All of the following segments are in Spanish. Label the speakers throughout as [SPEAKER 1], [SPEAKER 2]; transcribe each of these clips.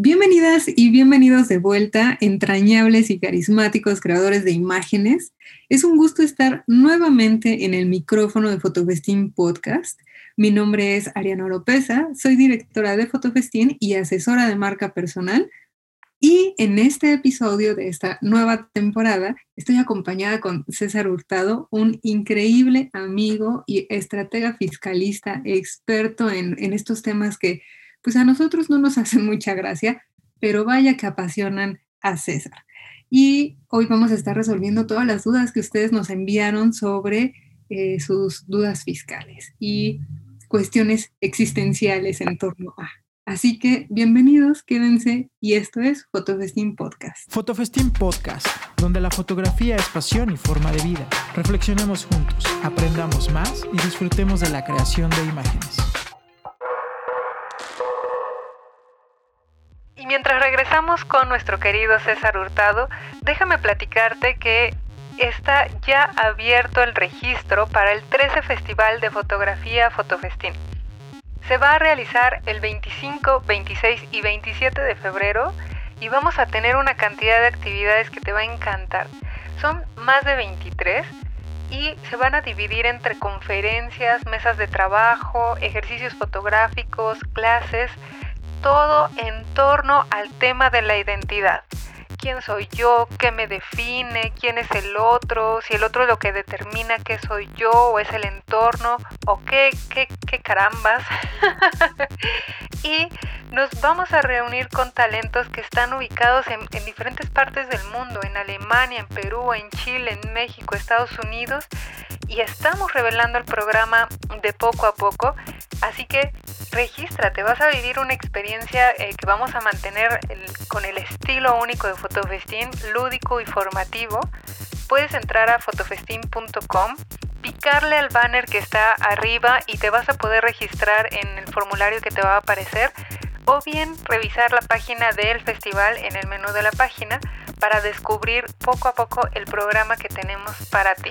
[SPEAKER 1] Bienvenidas y bienvenidos de vuelta, entrañables y carismáticos creadores de imágenes. Es un gusto estar nuevamente en el micrófono de Fotofestín Podcast. Mi nombre es Ariana Oropesa, soy directora de Fotofestín y asesora de marca personal. Y en este episodio de esta nueva temporada estoy acompañada con César Hurtado, un increíble amigo y estratega fiscalista, experto en, en estos temas que pues a nosotros no nos hacen mucha gracia, pero vaya que apasionan a César. Y hoy vamos a estar resolviendo todas las dudas que ustedes nos enviaron sobre eh, sus dudas fiscales y cuestiones existenciales en torno a. Así que bienvenidos, quédense y esto es Fotofestín Podcast.
[SPEAKER 2] Fotofestín Podcast, donde la fotografía es pasión y forma de vida. Reflexionemos juntos, aprendamos más y disfrutemos de la creación de imágenes.
[SPEAKER 1] Mientras regresamos con nuestro querido César Hurtado, déjame platicarte que está ya abierto el registro para el 13 Festival de Fotografía Fotofestín. Se va a realizar el 25, 26 y 27 de febrero y vamos a tener una cantidad de actividades que te va a encantar. Son más de 23 y se van a dividir entre conferencias, mesas de trabajo, ejercicios fotográficos, clases, todo en torno al tema de la identidad. ¿Quién soy yo? ¿Qué me define? ¿Quién es el otro? Si el otro es lo que determina qué soy yo o es el entorno o qué, qué, qué carambas. y nos vamos a reunir con talentos que están ubicados en, en diferentes partes del mundo, en Alemania, en Perú, en Chile, en México, Estados Unidos. Y estamos revelando el programa de poco a poco. Así que regístrate, vas a vivir una experiencia eh, que vamos a mantener con el estilo único de Fotofestín, lúdico y formativo. Puedes entrar a fotofestín.com, picarle al banner que está arriba y te vas a poder registrar en el formulario que te va a aparecer o bien revisar la página del festival en el menú de la página para descubrir poco a poco el programa que tenemos para ti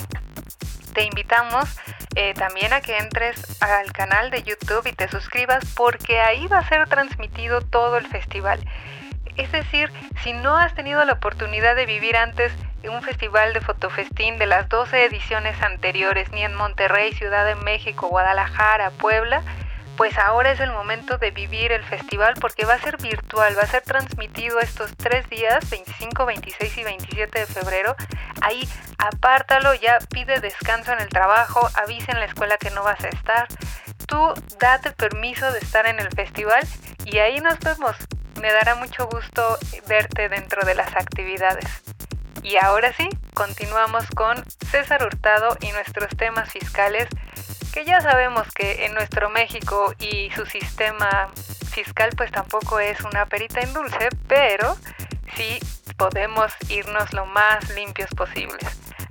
[SPEAKER 1] te invitamos eh, también a que entres al canal de YouTube y te suscribas porque ahí va a ser transmitido todo el festival. Es decir, si no has tenido la oportunidad de vivir antes un festival de fotofestín de las 12 ediciones anteriores, ni en Monterrey, Ciudad de México, Guadalajara, Puebla, pues ahora es el momento de vivir el festival porque va a ser virtual, va a ser transmitido estos tres días, 25, 26 y 27 de febrero. Ahí apártalo, ya pide descanso en el trabajo, avisa en la escuela que no vas a estar. Tú date permiso de estar en el festival y ahí nos vemos. Me dará mucho gusto verte dentro de las actividades. Y ahora sí, continuamos con César Hurtado y nuestros temas fiscales que ya sabemos que en nuestro México y su sistema fiscal pues tampoco es una perita en dulce, pero sí podemos irnos lo más limpios posibles.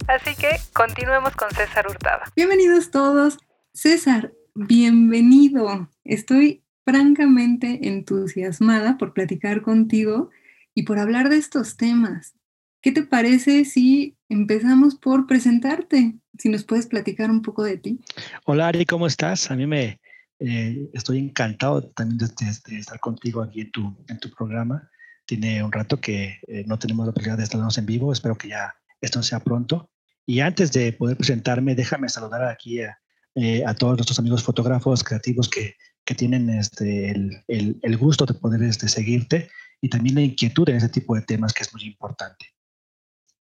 [SPEAKER 1] Así que continuemos con César Hurtado. Bienvenidos todos. César, bienvenido. Estoy francamente entusiasmada por platicar contigo y por hablar de estos temas. ¿Qué te parece si empezamos por presentarte? Si nos puedes platicar un poco de ti.
[SPEAKER 3] Hola Ari, ¿cómo estás? A mí me eh, estoy encantado también de, estar contigo aquí en tu, programa. Tiene un rato que eh, no tenemos la oportunidad de estarnos en vivo. Espero que ya esto sea pronto. Y antes de poder presentarme, déjame saludar aquí a, eh, a todos nuestros amigos fotógrafos creativos que, que tienen este, el, el, el, gusto de poder este, seguirte y también la inquietud en ese tipo de temas que es muy importante.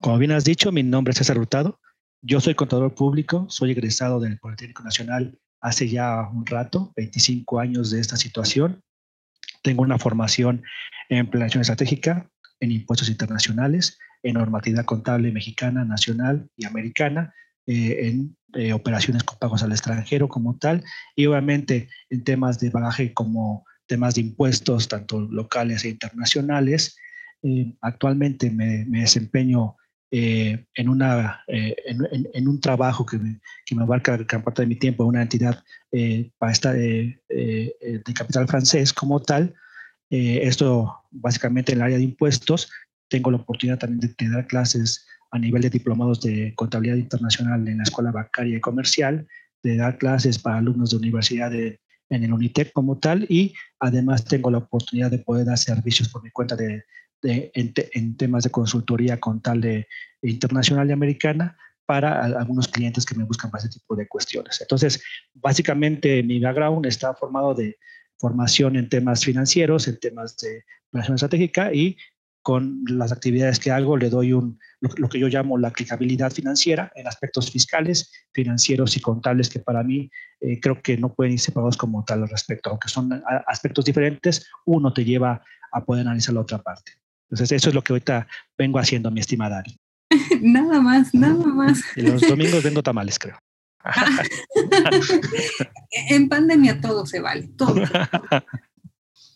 [SPEAKER 3] Como bien has dicho, mi nombre es César Hurtado. Yo soy contador público, soy egresado del Politécnico Nacional hace ya un rato, 25 años de esta situación. Tengo una formación en planeación estratégica, en impuestos internacionales, en normatividad contable mexicana, nacional y americana, eh, en eh, operaciones con pagos al extranjero como tal, y obviamente en temas de bagaje como temas de impuestos, tanto locales e internacionales. Eh, actualmente me, me desempeño eh, en, una, eh, en, en, un trabajo que me, que me abarca gran parte de mi tiempo, una entidad eh, para esta, de capital francés como tal. esto básicamente en el área de impuestos. Tengo la oportunidad también de, dar clases a nivel de diplomados de contabilidad internacional en la Escuela Bancaria y Comercial, de dar clases para alumnos de universidad de, en el Unitec como tal y además tengo la oportunidad de poder dar servicios por mi cuenta de, en, temas de consultoría con tal de internacional y americana para algunos clientes que me buscan para ese tipo de cuestiones. Entonces, básicamente mi background está formado de formación en temas financieros, en temas de planeación estratégica y con las actividades que hago le doy un, lo, que yo llamo la aplicabilidad financiera en aspectos fiscales, financieros y contables que para mí eh, creo que no pueden ir separados como tal al respecto, aunque son aspectos diferentes, uno te lleva a poder analizar la otra parte. Entonces eso es lo que ahorita vengo haciendo, mi estimada Ari.
[SPEAKER 1] nada más, nada más.
[SPEAKER 3] Y los domingos vendo tamales, creo.
[SPEAKER 1] en pandemia todo se vale, todo.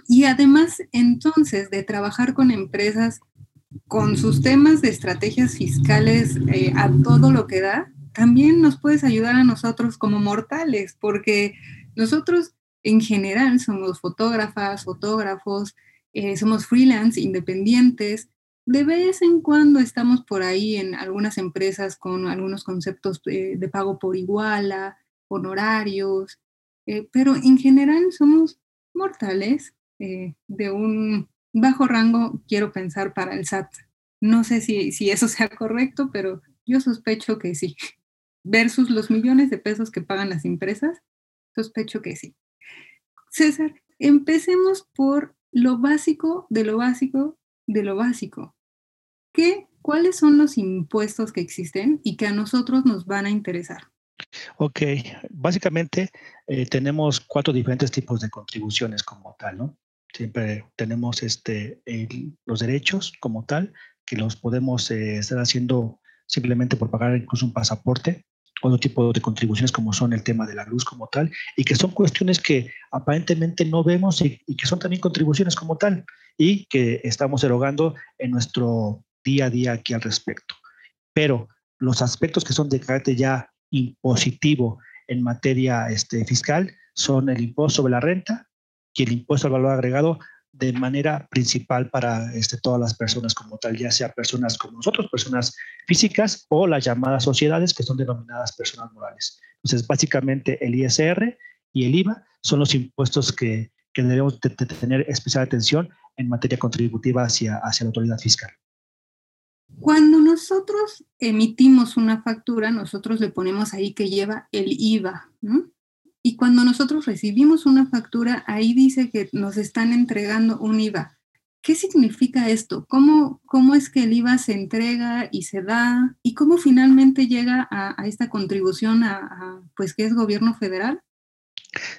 [SPEAKER 1] Y además, entonces, de trabajar con empresas con sus temas de estrategias fiscales eh, a todo lo que da, también nos puedes ayudar a nosotros como mortales, porque nosotros en general somos fotógrafas, fotógrafos, eh, somos freelance, independientes. De vez en cuando estamos por ahí en algunas empresas con algunos conceptos de, de pago por iguala, honorarios, eh, pero en general somos mortales eh, de un bajo rango, quiero pensar, para el SAT. No sé si, si eso sea correcto, pero yo sospecho que sí. Versus los millones de pesos que pagan las empresas, sospecho que sí. César, empecemos por lo básico de lo básico de lo básico. ¿Qué, ¿Cuáles son los impuestos que existen y que a nosotros nos van a interesar?
[SPEAKER 3] Ok, básicamente eh, tenemos cuatro diferentes tipos de contribuciones como tal, ¿no? Siempre tenemos este, los derechos como tal, que los podemos eh, estar haciendo simplemente por pagar incluso un pasaporte, otro tipo de contribuciones como son el tema de la luz como tal, y que son cuestiones que aparentemente no vemos y, que son también contribuciones como tal, y que estamos erogando en nuestro día a día aquí al respecto. Pero los aspectos que son de carácter ya impositivo en materia este, fiscal son el impuesto sobre la renta, y el impuesto al valor agregado de manera principal para este, todas las personas como tal, ya sea personas como nosotros, personas físicas o las llamadas sociedades que son denominadas personas morales. Entonces, básicamente el ISR y el IVA son los impuestos que, que debemos de, tener especial atención en materia contributiva hacia, hacia la autoridad fiscal.
[SPEAKER 1] Cuando nosotros emitimos una factura, nosotros le ponemos ahí que lleva el IVA, ¿no? Y cuando nosotros recibimos una factura, ahí dice que nos están entregando un IVA. ¿Qué significa esto? ¿Cómo, cómo es que el IVA se entrega y se da? ¿Y cómo finalmente llega a, esta contribución a, pues, que es gobierno federal?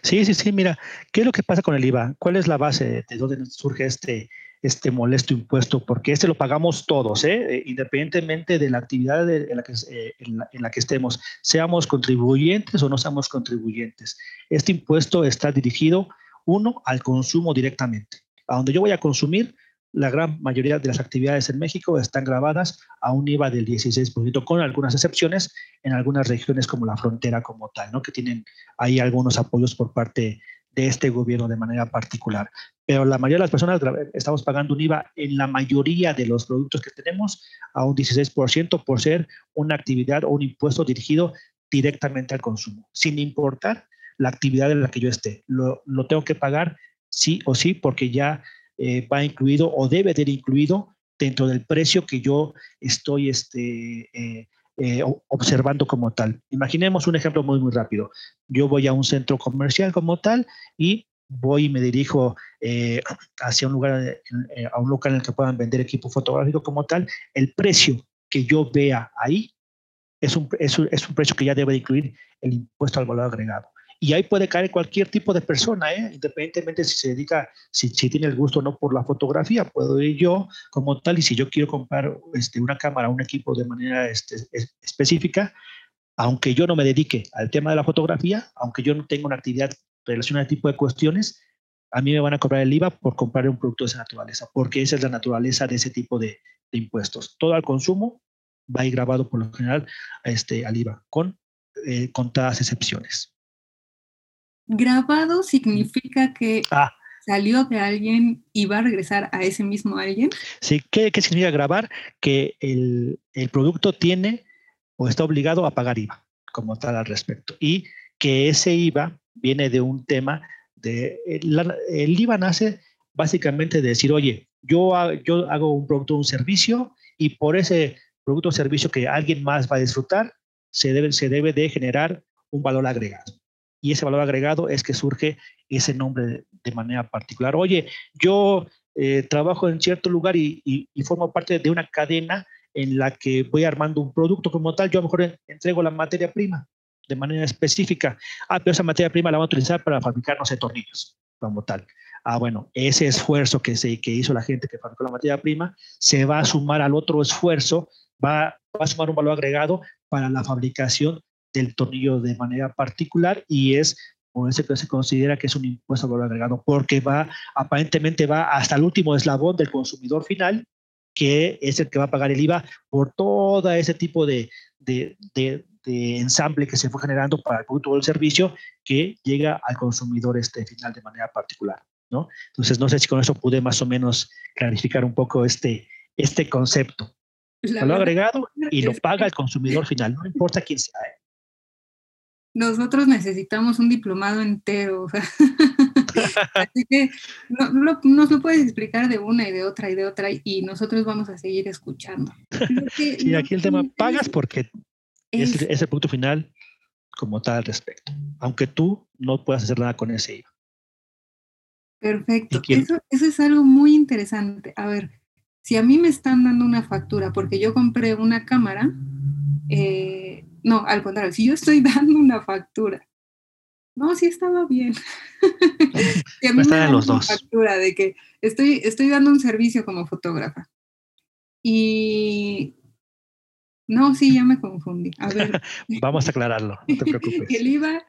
[SPEAKER 3] Sí, sí, sí, mira, ¿qué es lo que pasa con el IVA? ¿Cuál es la base de dónde surge este, este molesto impuesto, porque este lo pagamos todos, ¿eh? Eh, independientemente de la actividad en, la que, eh, en, la, que, estemos, seamos contribuyentes o no seamos contribuyentes. Este impuesto está dirigido, uno, al consumo directamente. A donde yo voy a consumir, la gran mayoría de las actividades en México están grabadas a un IVA del 16%, con algunas excepciones en algunas regiones como la frontera como tal, ¿no? que tienen ahí algunos apoyos por parte de este gobierno de manera particular. Pero la mayoría de las personas estamos pagando un IVA en la mayoría de los productos que tenemos a un 16% por ser una actividad o un impuesto dirigido directamente al consumo, sin importar la actividad en la que yo esté. Lo, tengo que pagar sí o sí porque ya eh, va incluido o debe de incluido dentro del precio que yo estoy este, eh, eh, observando como tal. Imaginemos un ejemplo muy, muy rápido. Yo voy a un centro comercial como tal y voy y me dirijo eh, hacia un lugar, eh, a un local en el que puedan vender equipo fotográfico como tal. El precio que yo vea ahí es un, es un precio que ya debe incluir el impuesto al valor agregado. Y ahí puede caer cualquier tipo de persona, ¿eh? independientemente si se dedica, si, si, tiene el gusto o no por la fotografía. Puedo ir yo como tal y si yo quiero comprar este, una cámara, un equipo de manera este, específica, aunque yo no me dedique al tema de la fotografía, aunque yo no tenga una actividad relacionada a este tipo de cuestiones, a mí me van a cobrar el IVA por comprar un producto de esa naturaleza, porque esa es la naturaleza de ese tipo de, de impuestos. Todo al consumo va a ir grabado por lo general este, al IVA, con eh, contadas excepciones.
[SPEAKER 1] Grabado significa que ah. salió de alguien y va a regresar a ese mismo alguien.
[SPEAKER 3] Sí, ¿qué, significa grabar? Que el, producto tiene o está obligado a pagar IVA como tal al respecto. Y que ese IVA viene de un tema De, el, IVA nace básicamente de decir, oye, yo, yo hago un producto o un servicio y por ese producto o servicio que alguien más va a disfrutar, se debe, se debe de generar un valor agregado. Y ese valor agregado es que surge ese nombre de, manera particular. Oye, yo eh, trabajo en cierto lugar y, y, formo parte de una cadena en la que voy armando un producto como tal, yo a lo mejor entrego la materia prima de manera específica. Ah, pero esa materia prima la vamos a utilizar para fabricar, no sé, tornillos, como tal. Ah, bueno, ese esfuerzo que, se, que hizo la gente que fabricó la materia prima se va a sumar al otro esfuerzo, va, va a sumar un valor agregado para la fabricación del tornillo de manera particular y es por eso que se considera que es un impuesto al valor agregado, porque va, aparentemente va hasta el último eslabón del consumidor final, que es el que va a pagar el IVA por todo ese tipo de, de, de, ensamble que se fue generando para el producto o el servicio que llega al consumidor este final de manera particular. ¿no? Entonces, no sé si con eso pude más o menos clarificar un poco este, este concepto. Valor agregado y lo paga el consumidor final, no importa quién sea. ¿eh?
[SPEAKER 1] Nosotros necesitamos un diplomado entero. Así que no, nos lo puedes explicar de una y de otra y de otra y nosotros vamos a seguir escuchando.
[SPEAKER 3] sí, aquí el tema, pagas porque es, el producto final como tal al respecto, aunque tú no puedas hacer nada con ese IVA.
[SPEAKER 1] Perfecto, eso, eso es algo muy interesante. A ver, si a mí me están dando una factura porque yo compré una cámara, eh, no, al contrario, si yo estoy dando una factura, no, sí estaba bien.
[SPEAKER 3] si a mí me dan los dos.
[SPEAKER 1] factura de que estoy, estoy dando un servicio como fotógrafa. Y no, sí, ya me confundí. A ver.
[SPEAKER 3] Vamos a aclararlo, no te preocupes.
[SPEAKER 1] El IVA,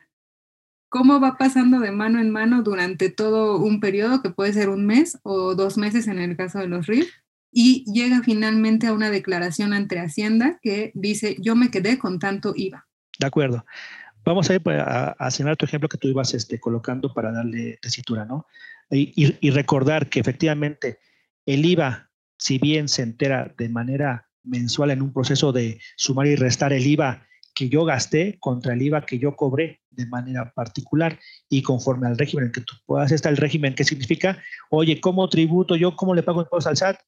[SPEAKER 1] ¿cómo va pasando de mano en mano durante todo un periodo, que puede ser un mes o dos meses en el caso de los RIF? Y llega finalmente a una declaración ante Hacienda que dice, yo me quedé con tanto IVA.
[SPEAKER 3] De acuerdo. Vamos a ir a, a tu ejemplo que tú ibas este, colocando para darle tesitura, ¿no? Y, y, recordar que efectivamente el IVA, si bien se entera de manera mensual en un proceso de sumar y restar el IVA que yo gasté contra el IVA que yo cobré de manera particular y conforme al régimen que tú puedas, está el régimen que significa, oye, ¿cómo tributo yo? ¿Cómo le pago impuestos al SAT?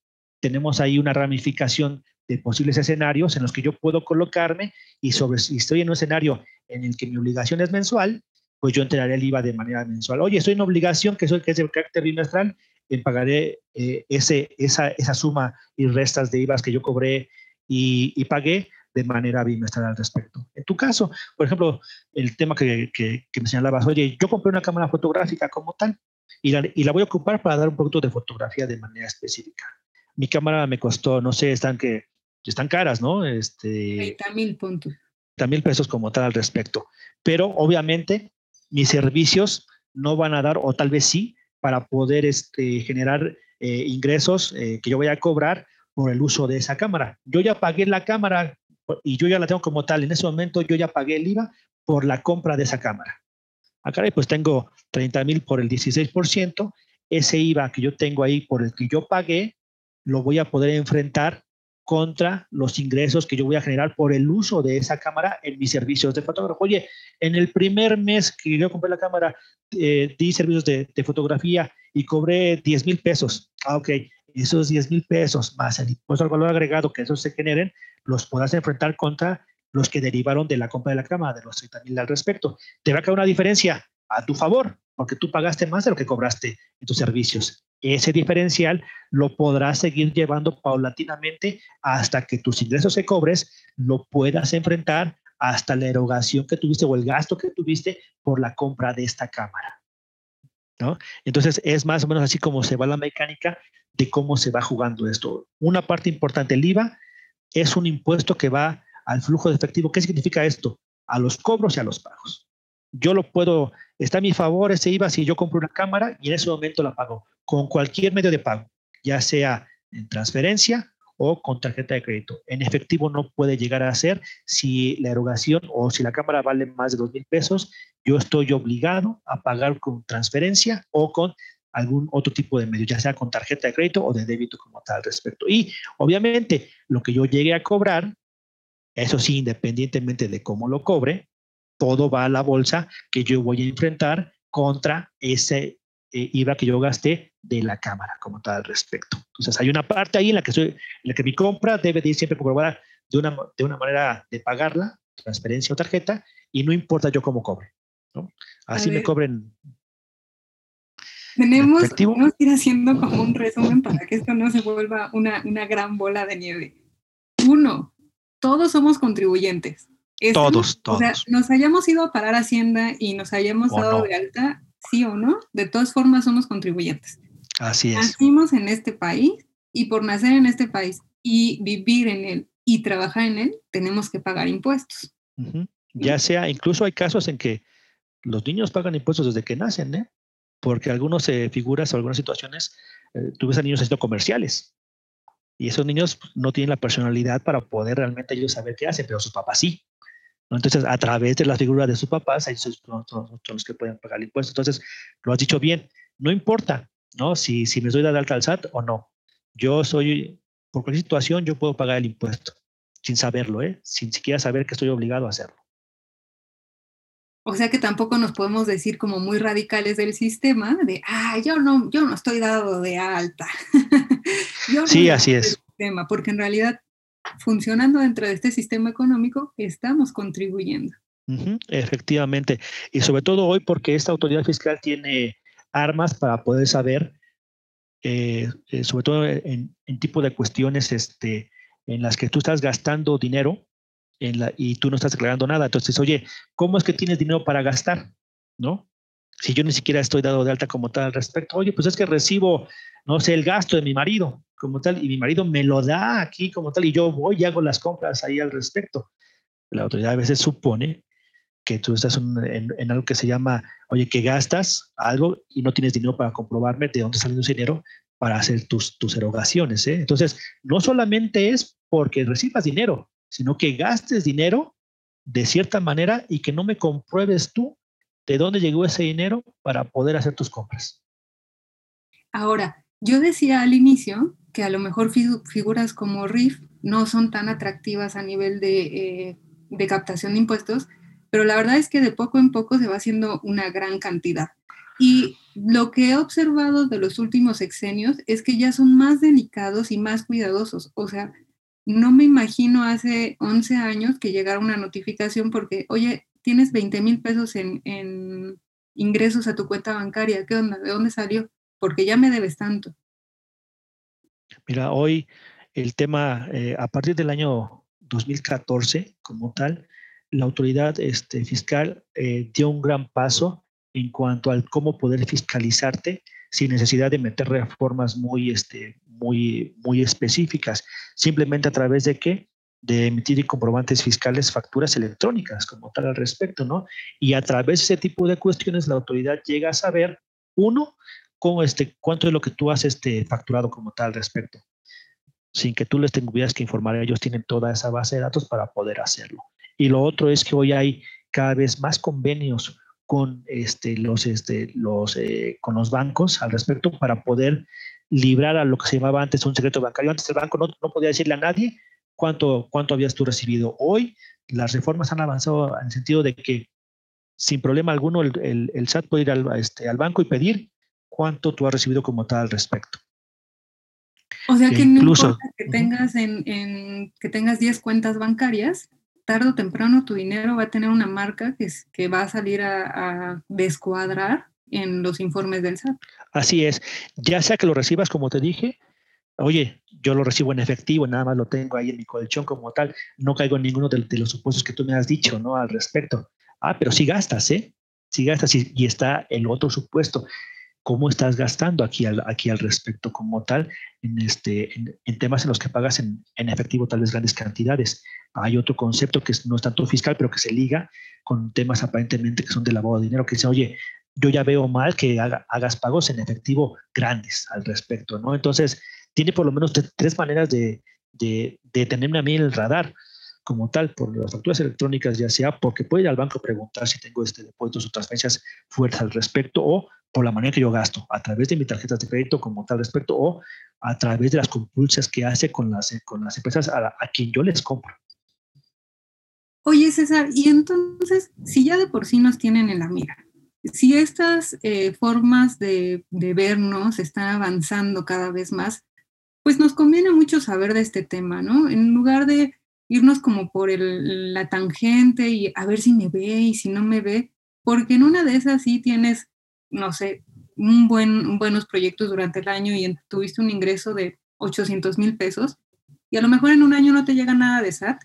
[SPEAKER 3] Tenemos ahí una ramificación de posibles escenarios en los que yo puedo colocarme y sobre si estoy en un escenario en el que mi obligación es mensual, pues yo entraré el IVA de manera mensual. Oye, estoy en obligación que, soy, que es de carácter bimestral, en pagaré eh, ese, esa, esa, suma y restas de IVA que yo cobré y, pagué de manera bimestral al respecto. En tu caso, por ejemplo, el tema que, que, me señalabas, oye, yo compré una cámara fotográfica como tal y la, y la voy a ocupar para dar un producto de fotografía de manera específica mi cámara me costó, no sé, están que están caras, ¿no? Este,
[SPEAKER 1] 30 mil puntos.
[SPEAKER 3] 30 mil pesos como tal al respecto. Pero obviamente mis servicios no van a dar, o tal vez sí, para poder este, generar eh, ingresos eh, que yo voy a cobrar por el uso de esa cámara. Yo ya pagué la cámara y yo ya la tengo como tal. En ese momento yo ya pagué el IVA por la compra de esa cámara. Acá pues tengo 30 mil por el 16%. Ese IVA que yo tengo ahí por el que yo pagué, lo voy a poder enfrentar contra los ingresos que yo voy a generar por el uso de esa cámara en mis servicios de fotógrafo. Oye, en el primer mes que yo compré la cámara, eh, di servicios de, fotografía y cobré 10 mil pesos. Ah, ok, esos 10 mil pesos más el impuesto al valor agregado que esos se generen, los podrás enfrentar contra los que derivaron de la compra de la cámara, de los 30 mil al respecto. Te va a quedar una diferencia a tu favor, porque tú pagaste más de lo que cobraste en tus servicios ese diferencial lo podrás seguir llevando paulatinamente hasta que tus ingresos se cobres, lo puedas enfrentar hasta la erogación que tuviste o el gasto que tuviste por la compra de esta cámara. ¿no? Entonces es más o menos así como se va la mecánica de cómo se va jugando esto. Una parte importante, el IVA es un impuesto que va al flujo de efectivo. ¿Qué significa esto? A los cobros y a los pagos. Yo lo puedo, está a mi favor ese IVA si yo compro una cámara y en ese momento la pago con cualquier medio de pago, ya sea en transferencia o con tarjeta de crédito. En efectivo no puede llegar a ser si la erogación o si la cámara vale más de dos mil pesos, yo estoy obligado a pagar con transferencia o con algún otro tipo de medio, ya sea con tarjeta de crédito o de débito como tal al respecto. Y obviamente lo que yo llegue a cobrar, eso sí, independientemente de cómo lo cobre, todo va a la bolsa que yo voy a enfrentar contra ese eh, IVA que yo gasté de la cámara como tal al respecto. Entonces hay una parte ahí en la que, soy, en la que mi compra debe de ir siempre comprobada de una, de una manera de pagarla, transferencia o tarjeta, y no importa yo cómo cobre. ¿no? Así me cobren.
[SPEAKER 1] Tenemos, que ir haciendo como un resumen para que esto no se vuelva una, una gran bola de nieve. Uno, todos somos contribuyentes.
[SPEAKER 3] Todos, todos. O sea,
[SPEAKER 1] nos hayamos ido a parar Hacienda y nos hayamos dado de alta, sí o no, de todas formas somos contribuyentes.
[SPEAKER 3] Así es.
[SPEAKER 1] Nacimos en este país y por nacer en este país y vivir en él y trabajar en él, tenemos que pagar impuestos.
[SPEAKER 3] Ya sea, incluso hay casos en que los niños pagan impuestos desde que nacen, ¿eh? Porque algunas eh, figuras o algunas situaciones, eh, tú ves a niños haciendo comerciales. Y esos niños no tienen la personalidad para poder realmente ellos saber qué hacen, pero sus papás sí. Entonces, a través de la figura de sus papás, ellos son, los que pueden pagar el impuesto. Entonces, lo has dicho bien, no importa, ¿no? Si, si me doy de alta al SAT o no. Yo soy, por cualquier situación, yo puedo pagar el impuesto, sin saberlo, ¿eh? Sin siquiera saber que estoy obligado a hacerlo.
[SPEAKER 1] O sea que tampoco nos podemos decir como muy radicales del sistema de, ah, yo no, yo no estoy dado de alta.
[SPEAKER 3] sí, así es.
[SPEAKER 1] Sistema, porque en realidad, funcionando dentro de este sistema económico, estamos contribuyendo.
[SPEAKER 3] efectivamente. Y sobre todo hoy porque esta autoridad fiscal tiene armas para poder saber, eh, eh, sobre todo en, en, tipo de cuestiones este, en las que tú estás gastando dinero y tú no estás declarando nada. Entonces, oye, ¿cómo es que tienes dinero para gastar? ¿No? Si yo ni siquiera estoy dado de alta como tal al respecto, oye, pues es que recibo, no sé, el gasto de mi marido como tal, y mi marido me lo da aquí como tal, y yo voy y hago las compras ahí al respecto. La autoridad a veces supone que tú estás en, algo que se llama, oye, que gastas algo y no tienes dinero para comprobarme de dónde sale ese dinero para hacer tus, tus erogaciones. ¿eh? Entonces, no solamente es porque recibas dinero, sino que gastes dinero de cierta manera y que no me compruebes tú de dónde llegó ese dinero para poder hacer tus compras.
[SPEAKER 1] Ahora, yo decía al inicio que a lo mejor figuras como RIF no son tan atractivas a nivel de, eh, de captación de impuestos, pero la verdad es que de poco en poco se va haciendo una gran cantidad. Y lo que he observado de los últimos sexenios es que ya son más delicados y más cuidadosos. O sea, no me imagino hace 11 años que llegara una notificación porque, oye, tienes 20 mil pesos en, ingresos a tu cuenta bancaria. ¿Qué onda? ¿De dónde salió? Porque ya me debes tanto.
[SPEAKER 3] Mira, hoy el tema, eh, a partir del año 2014, como tal, la autoridad este, fiscal eh, dio un gran paso en cuanto al cómo poder fiscalizarte sin necesidad de meter reformas muy, este, muy, muy específicas, simplemente a través de qué? De emitir comprobantes fiscales, facturas electrónicas, como tal al respecto, ¿no? Y a través de ese tipo de cuestiones, la autoridad llega a saber, uno, cómo este, cuánto es lo que tú has este, facturado como tal al respecto. Sin que tú les tuvieras que informar, ellos tienen toda esa base de datos para poder hacerlo. Y lo otro es que hoy hay cada vez más convenios con este, los, este, los, eh, con los bancos al respecto para poder librar a lo que se llamaba antes un secreto bancario. Antes el banco no, no podía decirle a nadie cuánto, cuánto habías tú recibido. Hoy las reformas han avanzado en el sentido de que sin problema alguno el, el, SAT puede ir al, este, al banco y pedir cuánto tú has recibido como tal al respecto.
[SPEAKER 1] O sea que, incluso, que tengas en, en, que tengas 10 cuentas bancarias, tarde o temprano tu dinero va a tener una marca que, que va a salir a, a descuadrar en los informes del SAT.
[SPEAKER 3] Así es, ya sea que lo recibas como te dije, oye, yo lo recibo en efectivo, nada más lo tengo ahí en mi colchón como tal, no caigo en ninguno de, los supuestos que tú me has dicho, ¿no? Al respecto. Ah, pero sí gastas, ¿eh? Sí gastas y, está el otro supuesto. ¿Cómo estás gastando aquí al, respecto como tal en, este, en, temas en los que pagas en, en, efectivo tal vez grandes cantidades? Hay otro concepto que no es tanto fiscal, pero que se liga con temas aparentemente que son de lavado de dinero, que dice, oye, yo ya veo mal que hagas pagos en efectivo grandes al respecto, ¿no? Entonces, tiene por lo menos tres maneras de, de, tenerme a mí en el radar como tal, por las facturas electrónicas, ya sea porque puede ir al banco a preguntar si tengo este depósitos o transferencias fuertes al respecto, o por la manera que yo gasto, a través de mis tarjetas de crédito como tal respecto, o a través de las compulsas que hace con las, con las empresas a, a quien yo les compro.
[SPEAKER 1] Oye, César, y entonces, si ya de por sí nos tienen en la mira, si estas eh, formas de, de, vernos están avanzando cada vez más, pues nos conviene mucho saber de este tema, ¿no? En lugar de irnos como por la tangente y a ver si me ve y si no me ve, porque en una de esas sí tienes, no sé, un buen, buenos proyectos durante el año y tuviste un ingreso de 800 mil pesos y a lo mejor en un año no te llega nada de SAT,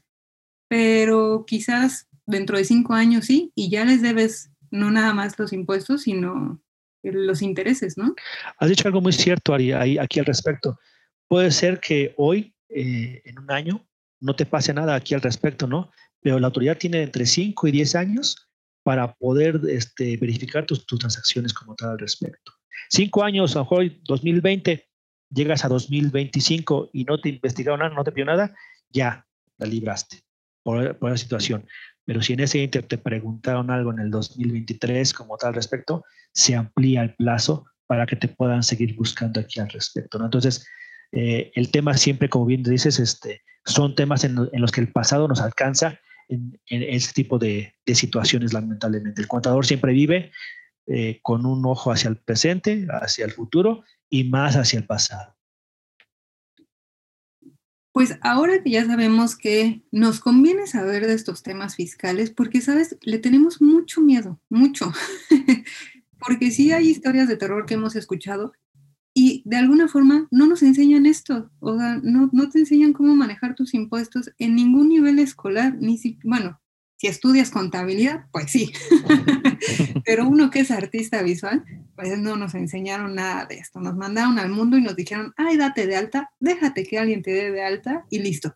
[SPEAKER 1] pero quizás dentro de cinco años sí, y ya les debes no nada más los impuestos, sino los intereses, ¿no?
[SPEAKER 3] Has dicho algo muy cierto, aquí al respecto. Puede ser que hoy, eh, en un año, no te pase nada aquí al respecto, ¿no? Pero la autoridad tiene entre 5 y 10 años para poder este, verificar tus, tus, transacciones como tal al respecto. Cinco años, a lo mejor 2020, llegas a 2025 y no te investigaron nada, no te pidió nada, ya la libraste por, por la situación. Pero si en ese inter te preguntaron algo en el 2023 como tal respecto, se amplía el plazo para que te puedan seguir buscando aquí al respecto. ¿no? Entonces, eh, el tema siempre, como bien dices, este, son temas en, los que el pasado nos alcanza en, en ese tipo de, de, situaciones, lamentablemente. El contador siempre vive eh, con un ojo hacia el presente, hacia el futuro y más hacia el pasado.
[SPEAKER 1] Pues ahora que ya sabemos que nos conviene saber de estos temas fiscales, porque, ¿sabes? Le tenemos mucho miedo, mucho. porque sí hay historias de terror que hemos escuchado y de alguna forma no nos enseñan esto, o sea, no, no te enseñan cómo manejar tus impuestos en ningún nivel escolar, ni si, bueno, si estudias contabilidad, pues sí, pero uno que es artista visual, pues no nos enseñaron nada de esto, nos mandaron al mundo y nos dijeron, ay, date de alta, déjate que alguien te dé de alta y listo.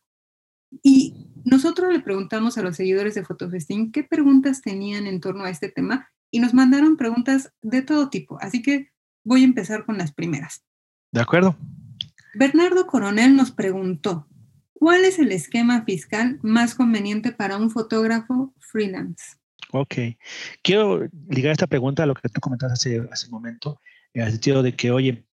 [SPEAKER 1] Y nosotros le preguntamos a los seguidores de Fotofestín qué preguntas tenían en torno a este tema y nos mandaron preguntas de todo tipo, así que Voy a empezar con las primeras.
[SPEAKER 3] De acuerdo.
[SPEAKER 1] Bernardo Coronel nos preguntó, ¿cuál es el esquema fiscal más conveniente para un fotógrafo freelance?
[SPEAKER 3] Ok. Quiero ligar esta pregunta a lo que tú comentaste hace, hace un momento, en el sentido de que, oye,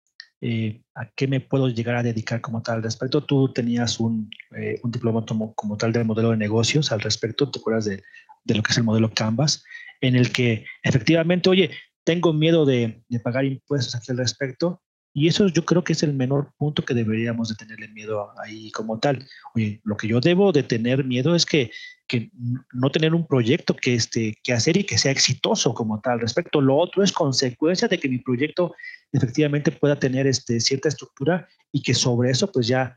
[SPEAKER 3] eh, ¿a qué me puedo llegar a dedicar como tal? Respecto, tú tenías un, eh, un diploma como, como, tal de modelo de negocios al respecto, ¿te acuerdas de, de, lo que es el modelo Canvas? En el que efectivamente, oye, tengo miedo de, pagar impuestos aquí al respecto. Y eso yo creo que es el menor punto que deberíamos de tenerle miedo ahí como tal. Oye, lo que yo debo de tener miedo es que, no tener un proyecto que, este, que hacer y que sea exitoso como tal respecto. Lo otro es consecuencia de que mi proyecto efectivamente pueda tener este, cierta estructura y que sobre eso pues ya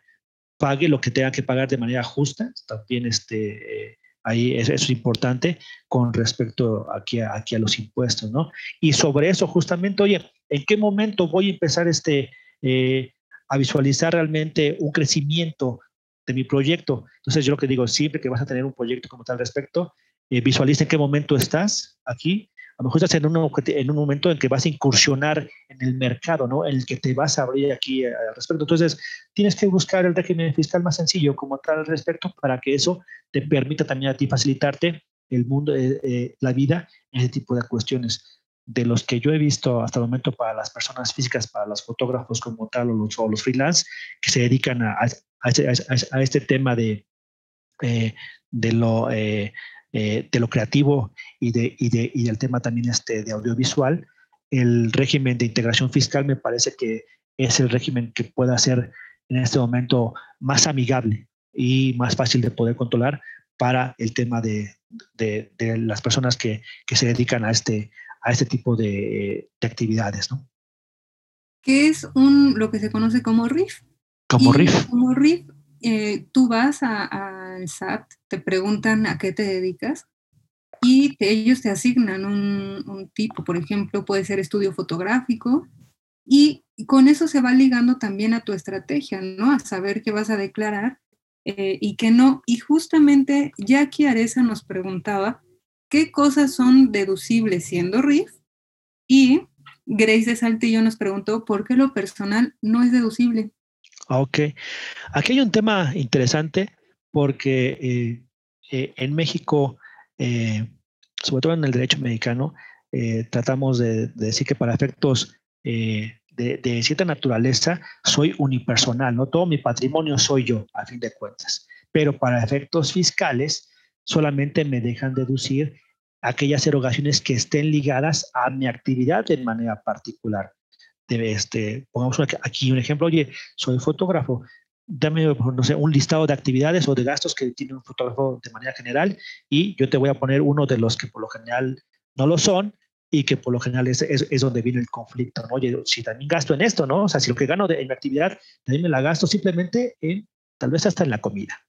[SPEAKER 3] pague lo que tenga que pagar de manera justa. También este, Ahí eso es importante con respecto aquí a, aquí a los impuestos, ¿no? Y sobre eso justamente, oye, ¿en qué momento voy a empezar este, eh, a visualizar realmente un crecimiento de mi proyecto? Entonces yo lo que digo, siempre que vas a tener un proyecto como tal respecto, eh, visualiza en qué momento estás aquí a lo mejor estás en un, en un momento en que vas a incursionar en el mercado, ¿no? En el que te vas a abrir aquí eh, al respecto. Entonces, tienes que buscar el régimen fiscal más sencillo como tal al respecto para que eso te permita también a ti facilitarte el mundo, eh, eh, la vida ese tipo de cuestiones. De los que yo he visto hasta el momento para las personas físicas, para los fotógrafos como tal o los, o los freelance que se dedican a, a, a, a este tema de, eh, de lo eh, eh, de lo creativo y, de, y, de, y del tema también este de audiovisual, el régimen de integración fiscal me parece que es el régimen que pueda ser en este momento más amigable y más fácil de poder controlar para el tema de, de, de las personas que, que, se dedican a este, a este tipo de, de actividades. ¿no?
[SPEAKER 1] ¿Qué es un, lo que se conoce como RIF?
[SPEAKER 3] Como y RIF.
[SPEAKER 1] Como RIF eh, tú vas al SAT, te preguntan a qué te dedicas y ellos te asignan un, un, tipo, por ejemplo, puede ser estudio fotográfico y con eso se va ligando también a tu estrategia, ¿no? A saber qué vas a declarar eh, y qué no. Y justamente Jackie Areza nos preguntaba qué cosas son deducibles siendo RIF y Grace de Saltillo nos preguntó por qué lo personal no es deducible.
[SPEAKER 3] Ok. Aquí hay un tema interesante porque eh, eh, en México, eh, sobre todo en el derecho mexicano, tratamos de, de, decir que para efectos de, de, cierta naturaleza soy unipersonal, ¿no? Todo mi patrimonio soy yo, a fin de cuentas. Pero para efectos fiscales solamente me dejan deducir aquellas erogaciones que estén ligadas a mi actividad de manera particular. De este, pongamos aquí un ejemplo, oye, soy fotógrafo, dame, un listado de actividades o de gastos que tiene un fotógrafo de manera general y yo te voy a poner uno de los que por lo general no lo son y que por lo general es, es, donde viene el conflicto, ¿no? Oye, si también gasto en esto, ¿no? O sea, si lo que gano en mi actividad, también me la gasto simplemente en, tal vez hasta en la comida,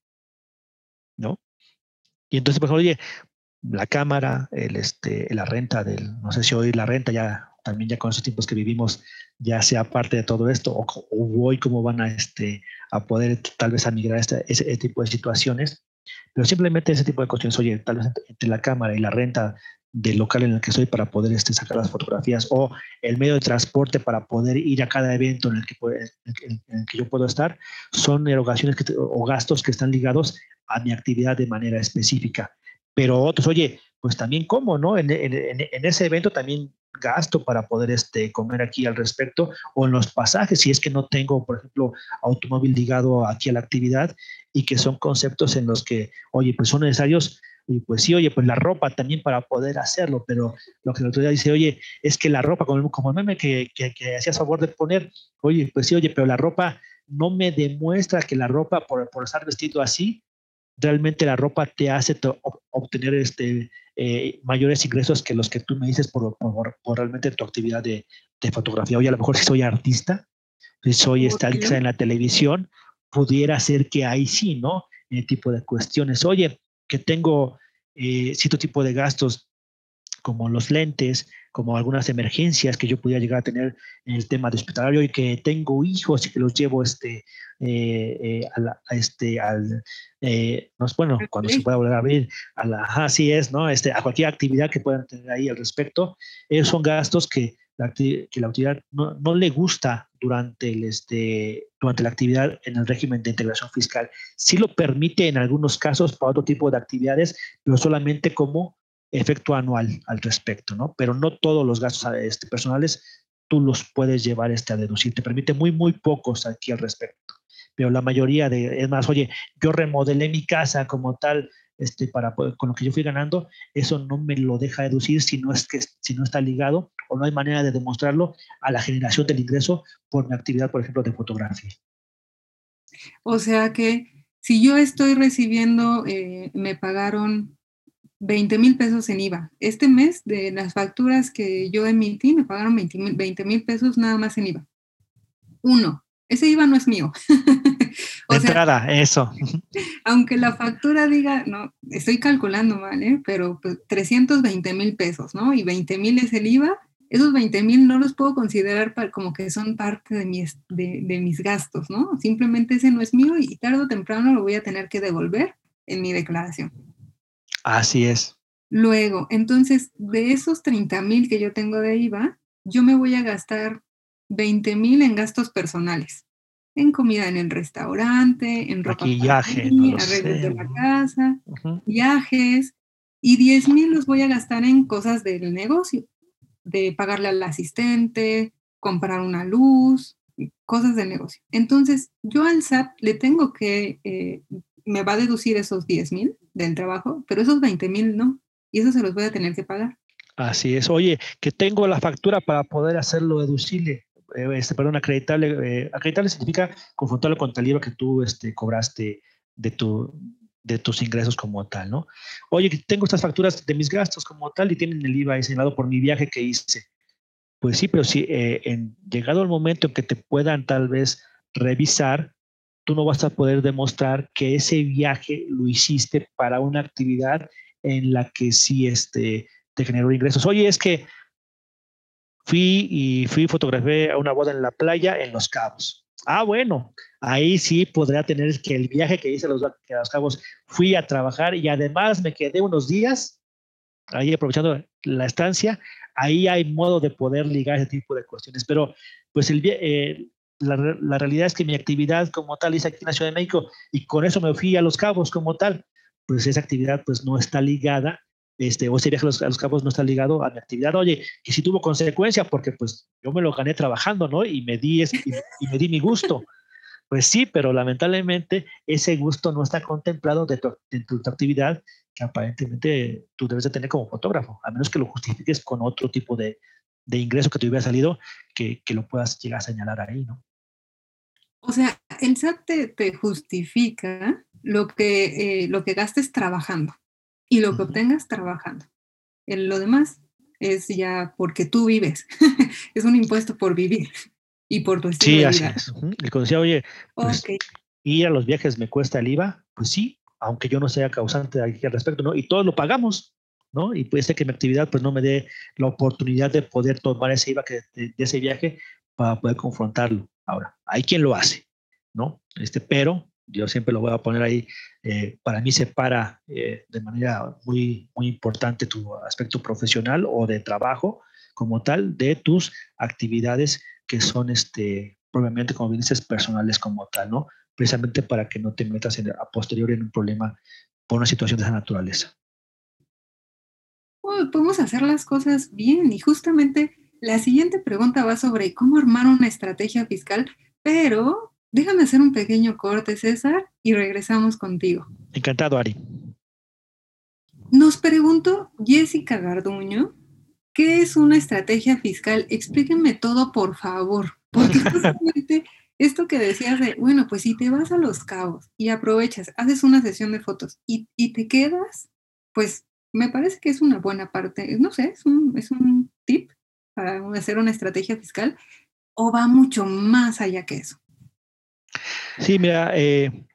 [SPEAKER 3] ¿no? Y entonces, pues, oye, la cámara, el, este, la renta del, no sé si hoy la renta ya, también ya con esos tiempos que vivimos, ya sea parte de todo esto, o, o hoy cómo van a, este, a poder tal vez a migrar este, ese, tipo de situaciones, pero simplemente ese tipo de cuestiones, oye, tal vez entre la cámara y la renta del local en el que estoy para poder este, sacar las fotografías o el medio de transporte para poder ir a cada evento en el que, en el que yo puedo estar, son erogaciones que, o gastos que están ligados a mi actividad de manera específica. Pero otros, oye, pues también como, ¿no? En, ese evento también gasto para poder este, comer aquí al respecto o en los pasajes, si es que no tengo, por ejemplo, automóvil ligado aquí a la actividad y que son conceptos en los que, oye, pues son necesarios y pues sí, oye, pues la ropa también para poder hacerlo, pero lo que el otro día dice, oye, es que la ropa, como, como meme que, que, que hacías favor de poner, oye, pues sí, oye, pero la ropa no me demuestra que la ropa, por, por estar vestido así, realmente la ropa te hace obtener este, eh, mayores ingresos que los que tú me dices por, por, realmente tu actividad de, de, fotografía. Oye, a lo mejor si soy artista, si soy esta en la televisión, pudiera ser que ahí sí, ¿no? Ese tipo de cuestiones. Oye, que tengo eh, cierto tipo de gastos como los lentes, como algunas emergencias que yo pudiera llegar a tener en el tema de hospitalario y que tengo hijos y que los llevo este, eh, eh, a, este, al, no, bueno, cuando se pueda volver a abrir, a la, así es, ¿no? Este, a cualquier actividad que puedan tener ahí al respecto, esos son gastos que la, que la autoridad no, no, le gusta durante, el, este, durante la actividad en el régimen de integración fiscal. Sí lo permite en algunos casos para otro tipo de actividades, pero solamente como efecto anual al respecto, ¿no? Pero no todos los gastos este, personales tú los puedes llevar este, a deducir. Te permite muy, muy pocos aquí al respecto. Pero la mayoría de, es más, oye, yo remodelé mi casa como tal, este, para con lo que yo fui ganando, eso no me lo deja deducir si no, es que, si no está ligado o no hay manera de demostrarlo a la generación del ingreso por mi actividad, por ejemplo, de fotografía.
[SPEAKER 1] O sea que si yo estoy recibiendo, eh, me pagaron 20 mil pesos en IVA. Este mes de las facturas que yo emití me pagaron 20 mil pesos nada más en IVA. Uno, ese IVA no es mío.
[SPEAKER 3] o entrada, eso.
[SPEAKER 1] Aunque la factura diga, no, estoy calculando mal, ¿eh? pero pues 320 mil pesos, ¿no? Y 20 mil es el IVA. Esos 20 mil no los puedo considerar como que son parte de mis, de, de mis gastos, ¿no? Simplemente ese no es mío y tarde o temprano lo voy a tener que devolver en mi declaración.
[SPEAKER 3] Así es.
[SPEAKER 1] Luego, entonces, de esos 30 mil que yo tengo de IVA, yo me voy a gastar 20 mil en gastos personales, en comida en el restaurante, en ropa
[SPEAKER 3] Maquillaje,
[SPEAKER 1] arreglos de la casa, viajes, y 10 mil los voy a gastar en cosas del negocio, de pagarle al asistente, comprar una luz, cosas del negocio. Entonces, yo al SAT le tengo que, eh, me va a deducir esos 10 mil del trabajo, pero esos 20 mil no, y eso se los voy a tener que pagar.
[SPEAKER 3] Así es. Oye, que tengo la factura para poder hacerlo deducible. Eh, este, perdón, acreditable. Eh, acreditable significa confrontarlo con el IVA que tú este, cobraste de, tu, de tus ingresos como tal, ¿no? Oye, que tengo estas facturas de mis gastos como tal y tienen el IVA señalado por mi viaje que hice. Pues sí, pero sí, eh, en, llegado el momento en que te puedan tal vez revisar, tú no vas a poder demostrar que ese viaje lo hiciste para una actividad en la que sí este, te generó ingresos. Oye, es que fui y fui fotografié a una boda en la playa en Los Cabos. Ah, bueno, ahí sí podría tener que el viaje que hice a los, a Cabos fui a trabajar y además me quedé unos días ahí aprovechando la estancia. Ahí hay modo de poder ligar ese tipo de cuestiones, pero pues el, eh, la, la, realidad es que mi actividad como tal es aquí en la Ciudad de México y con eso me fui a Los Cabos como tal, pues esa actividad pues no está ligada, este, o ese viaje a los, a los, Cabos no está ligado a mi actividad. Oye, que si tuvo consecuencia porque pues yo me lo gané trabajando, ¿no? Y me di, y, y me di mi gusto. Pues sí, pero lamentablemente ese gusto no está contemplado dentro de tu, actividad que aparentemente tú debes de tener como fotógrafo, a menos que lo justifiques con otro tipo de, de ingreso que te hubiera salido, que, que, lo puedas llegar a señalar ahí, ¿no?
[SPEAKER 1] O sea, el SAT te, justifica lo que, eh, lo que gastes trabajando y lo que obtengas trabajando. El, lo demás es ya porque tú vives, es un impuesto por vivir y por tu estilo
[SPEAKER 3] sí, Así es. Decía, oye, pues, ir a los viajes me cuesta el IVA, pues sí, aunque yo no sea causante aquí al respecto, ¿no? Y todos lo pagamos, ¿no? Y puede ser que mi actividad pues no me dé la oportunidad de poder tomar ese IVA que, de, ese viaje para poder confrontarlo. Ahora, hay quien lo hace, ¿no? Este, pero yo siempre lo voy a poner ahí, eh, para mí separa eh, de manera muy, muy importante tu aspecto profesional o de trabajo como tal de tus actividades que son, este, probablemente, como bien dices, personales como tal, ¿no? Precisamente para que no te metas en, a posteriori en un problema por una situación de esa naturaleza.
[SPEAKER 1] podemos hacer las cosas bien y justamente la siguiente pregunta va sobre cómo armar una estrategia fiscal, pero déjame hacer un pequeño corte, César, y regresamos contigo.
[SPEAKER 3] Encantado, Ari.
[SPEAKER 1] Nos preguntó Jessica Garduño ¿Qué es una estrategia fiscal? Explíquenme todo, por favor, porque justamente esto que decías de, bueno, pues si te vas a los cabos y aprovechas, haces una sesión de fotos y, te quedas, pues me parece que es una buena parte, no sé, es un, es un tip para hacer una estrategia fiscal o va mucho más allá que eso.
[SPEAKER 3] Sí, mira, eh,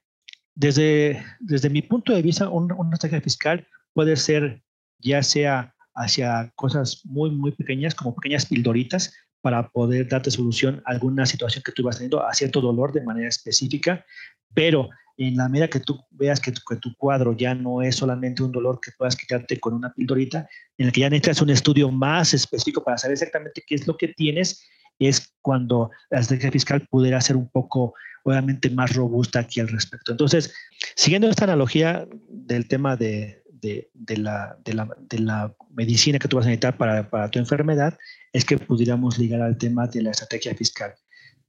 [SPEAKER 3] desde, desde mi punto de vista, una estrategia fiscal puede ser ya sea hacia cosas muy, muy pequeñas, como pequeñas pildoritas, para poder darte solución a alguna situación que tú vas teniendo, a cierto dolor de manera específica, pero en la medida que tú veas que tu, cuadro ya no es solamente un dolor que puedas quitarte con una pildorita, en el que ya necesitas un estudio más específico para saber exactamente qué es lo que tienes, es cuando la estrategia fiscal pudiera ser un poco, obviamente, más robusta aquí al respecto. Entonces, siguiendo esta analogía del tema de, de, la, de, la, medicina que tú vas a necesitar para, para, tu enfermedad es que pudiéramos ligar al tema de la estrategia fiscal.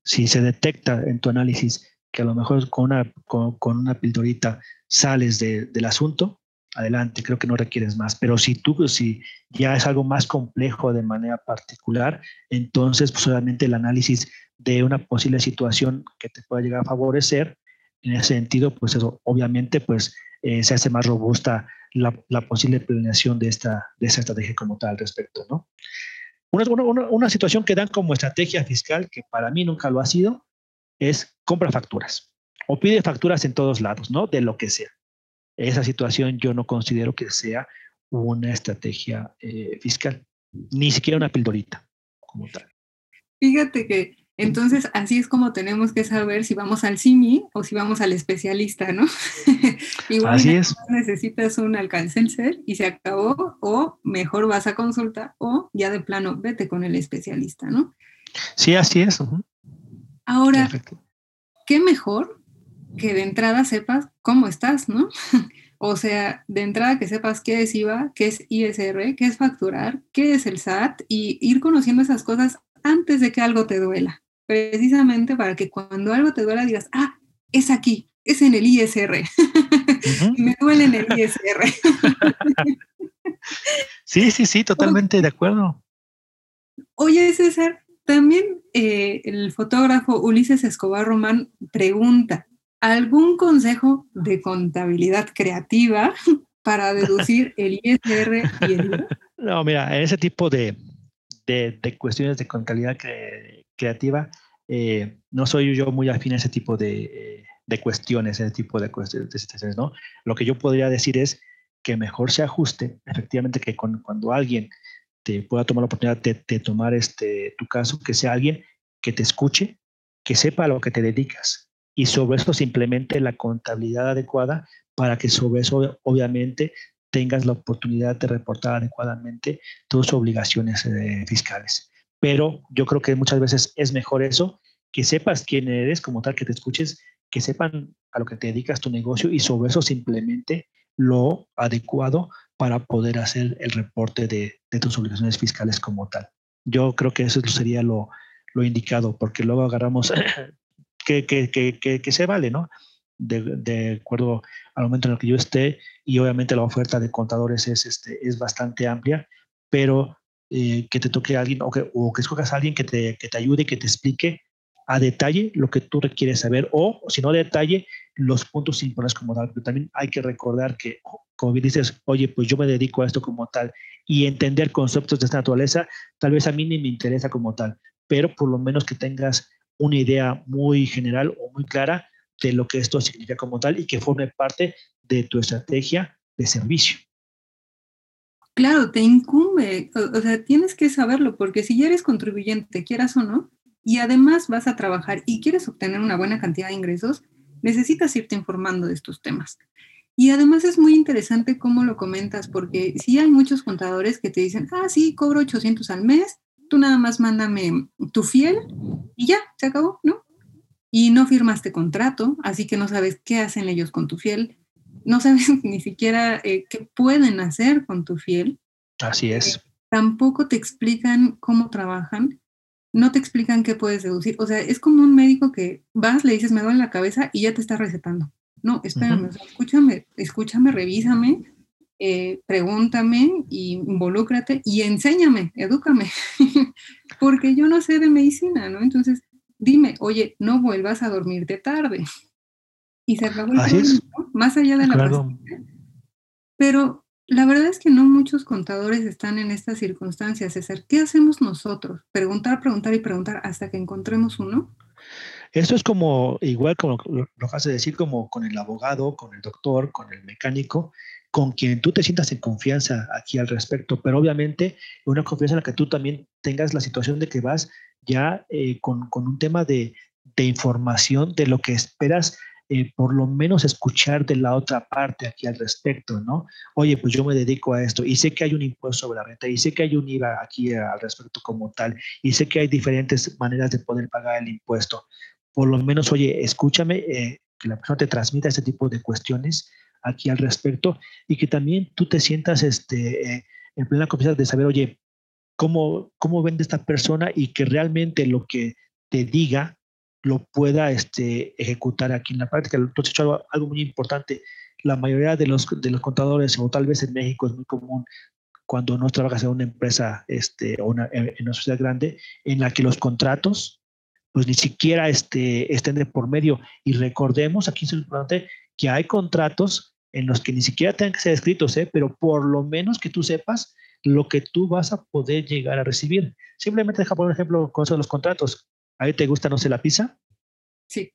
[SPEAKER 3] Si se detecta en tu análisis que a lo mejor con una, con, una pildorita sales del asunto, adelante, creo que no requieres más. Pero si tú, si ya es algo más complejo de manera particular, entonces pues obviamente el análisis de una posible situación que te pueda llegar a favorecer, en ese sentido, pues eso obviamente pues eh, se hace más robusta la, posible planeación de esta, de esa estrategia como tal al respecto, ¿no? Una, situación que dan como estrategia fiscal, que para mí nunca lo ha sido, es compra facturas o pide facturas en todos lados, ¿no? De lo que sea. Esa situación yo no considero que sea una estrategia eh, fiscal, ni siquiera una pildorita como tal.
[SPEAKER 1] Fíjate que entonces, así es como tenemos que saber si vamos al CIMI o si vamos al especialista, ¿no?
[SPEAKER 3] Igual así es.
[SPEAKER 1] necesitas un alcance y se acabó, o mejor vas a consulta, o ya de plano vete con el especialista, ¿no?
[SPEAKER 3] Sí, así es.
[SPEAKER 1] Ahora, ¿qué mejor que de entrada sepas cómo estás, ¿no? o sea, de entrada que sepas qué es IVA, qué es ISR, qué es facturar, qué es el SAT y ir conociendo esas cosas antes de que algo te duela precisamente para que cuando algo te duela digas, ah, es aquí, es en el ISR. Me duele en el ISR.
[SPEAKER 3] sí, sí, sí, totalmente de acuerdo.
[SPEAKER 1] Oye, César, también eh, el fotógrafo Ulises Escobar Román pregunta, ¿algún consejo de contabilidad creativa para deducir el ISR y el IVA?
[SPEAKER 3] No, mira, en ese tipo de, de, cuestiones de contabilidad creativa, eh, no soy yo muy afín a ese tipo de, de cuestiones, ese tipo de, cuestiones, situaciones, ¿no? Lo que yo podría decir es que mejor se ajuste, efectivamente, que cuando alguien pueda tomar la oportunidad de, de, tomar este, tu caso, que sea alguien que te escuche, que sepa a lo que te dedicas y sobre eso simplemente la contabilidad adecuada para que sobre eso obviamente tengas la oportunidad de reportar adecuadamente tus obligaciones eh, fiscales. Pero yo creo que muchas veces es mejor eso, que sepas quién eres como tal, que te escuches, que sepan a lo que te dedicas tu negocio y sobre eso simplemente lo adecuado para poder hacer el reporte de, tus obligaciones fiscales como tal. Yo creo que eso sería lo, indicado, porque luego agarramos que, se vale, ¿no? De, acuerdo al momento en el que yo esté y obviamente la oferta de contadores es, este, es bastante amplia, pero eh, que te toque a alguien o que, o a alguien que te, que te ayude, que te explique a detalle lo que tú requieres saber o, si no detalle, los puntos importantes como tal. Pero también hay que recordar que, como bien dices, oye, pues yo me dedico a esto como tal y entender conceptos de esta naturaleza, tal vez a mí ni me interesa como tal, pero por lo menos que tengas una idea muy general o muy clara de lo que esto significa como tal y que forme parte de tu estrategia de servicio.
[SPEAKER 1] Claro, te incumbe, o, sea, tienes que saberlo, porque si ya eres contribuyente, quieras o no, y además vas a trabajar y quieres obtener una buena cantidad de ingresos, necesitas irte informando de estos temas. Y además es muy interesante cómo lo comentas, porque sí hay muchos contadores que te dicen, ah, sí, cobro 800 al mes, tú nada más mándame tu fiel y ya, se acabó, ¿no? Y no firmaste contrato, así que no sabes qué hacen ellos con tu fiel, no sabes ni siquiera eh, qué pueden hacer con tu fiel.
[SPEAKER 3] Así es.
[SPEAKER 1] Eh, tampoco te explican cómo trabajan, no te explican qué puedes deducir. O sea, es como un médico que vas, le dices, me duele la cabeza y ya te está recetando. No, espérame, escúchame, escúchame, revísame, eh, pregúntame y involúcrate y enséñame, edúcame, porque yo no sé de medicina, ¿no? Entonces, dime, oye, no vuelvas a dormirte tarde. Y se acabó el más allá de la Pero la verdad es que no muchos contadores están en estas circunstancias, César. ¿Qué hacemos nosotros? Preguntar, preguntar y preguntar hasta que encontremos uno.
[SPEAKER 3] Esto es como, igual como lo, lo hace decir, como con el abogado, con el doctor, con el mecánico, con quien tú te sientas en confianza aquí al respecto, pero obviamente una confianza en la que tú también tengas la situación de que vas ya eh, con, con, un tema de, de, información de lo que esperas. Eh, por lo menos escuchar de la otra parte aquí al respecto, ¿no? Oye, pues yo me dedico a esto y sé que hay un impuesto sobre la renta y sé que hay un IVA aquí al respecto como tal y sé que hay diferentes maneras de poder pagar el impuesto por lo menos, oye, escúchame, eh, que la persona te transmita ese tipo de cuestiones aquí al respecto y que también tú te sientas este, eh, en plena confianza de saber, oye, cómo, cómo vende esta persona y que realmente lo que te diga lo pueda este, ejecutar aquí en la práctica. Entonces, hecho algo, muy importante. La mayoría de los, de los contadores, o tal vez en México es muy común, cuando no trabajas en una empresa este, o una, en una sociedad grande, en la que los contratos pues ni siquiera este, estén de por medio. Y recordemos, aquí es importante, que hay contratos en los que ni siquiera tengan que ser escritos, ¿eh? pero por lo menos que tú sepas lo que tú vas a poder llegar a recibir. Simplemente deja por ejemplo con eso de los contratos. ¿A ti te gusta, no sé, la pizza?
[SPEAKER 1] Sí.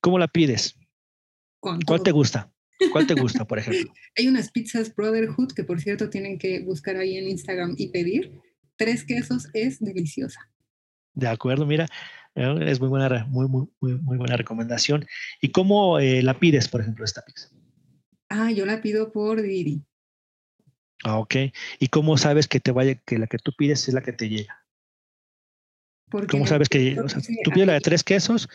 [SPEAKER 3] ¿Cómo la pides? ¿Cuál te gusta? ¿Cuál te gusta, por ejemplo?
[SPEAKER 1] Hay unas pizzas Brotherhood que, por cierto, tienen que buscar ahí en Instagram y pedir. Tres quesos es deliciosa.
[SPEAKER 3] De acuerdo, mira, es muy buena, muy, muy, muy, buena recomendación. ¿Y cómo eh, la pides, por ejemplo, esta pizza?
[SPEAKER 1] Ah, yo la pido por Didi.
[SPEAKER 3] Ah, ok. ¿Y cómo sabes que te vaya, que la que tú pides es la que te llega? ¿Cómo sabes que tú pides la de tres quesos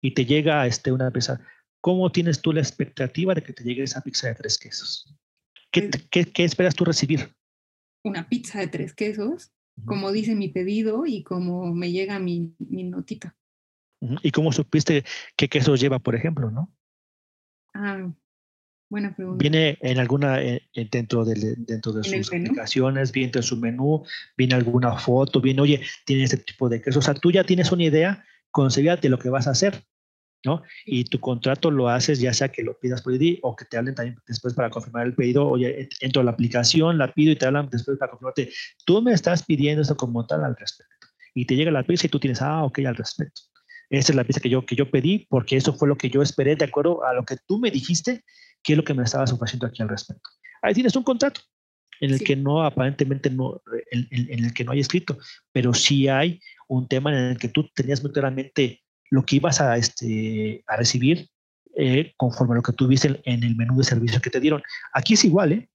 [SPEAKER 3] y te llega este, una pizza? ¿Cómo tienes tú la expectativa de que te llegue esa pizza de tres quesos? ¿Qué, pues qué, qué esperas tú recibir?
[SPEAKER 1] Una pizza de tres quesos como dice mi pedido y como me llega mi, mi notita.
[SPEAKER 3] ¿Y cómo supiste qué queso lleva, por ejemplo, no?
[SPEAKER 1] Ah, buena pregunta.
[SPEAKER 3] ¿Viene en alguna, eh, dentro de, dentro de sus aplicaciones, viene en su menú, viene alguna foto, viene, oye, tiene este tipo de queso? O sea, tú ya tienes una idea concebida de lo que vas a hacer. ¿no? Y tu contrato lo haces ya sea que lo pidas por ID o que te hablen también después para confirmar el pedido, oye, entro a la aplicación, la pido y te hablan después para confirmarte, tú me estás pidiendo esto como tal al respecto. Y te llega la pizza y tú tienes, ah, ok, al respecto. Esa es la pizza que yo, que yo pedí porque eso fue lo que yo esperé de acuerdo a lo que tú me dijiste, que es lo que me estabas ofreciendo aquí al respecto. Ahí tienes un contrato en el que no, aparentemente no, en, en, el que no hay escrito, pero sí hay un tema en el que tú tenías muy claramente lo que ibas a, este, a recibir eh, conforme a lo que tuviste en el menú de servicio que te dieron. Aquí es igual, ¿eh?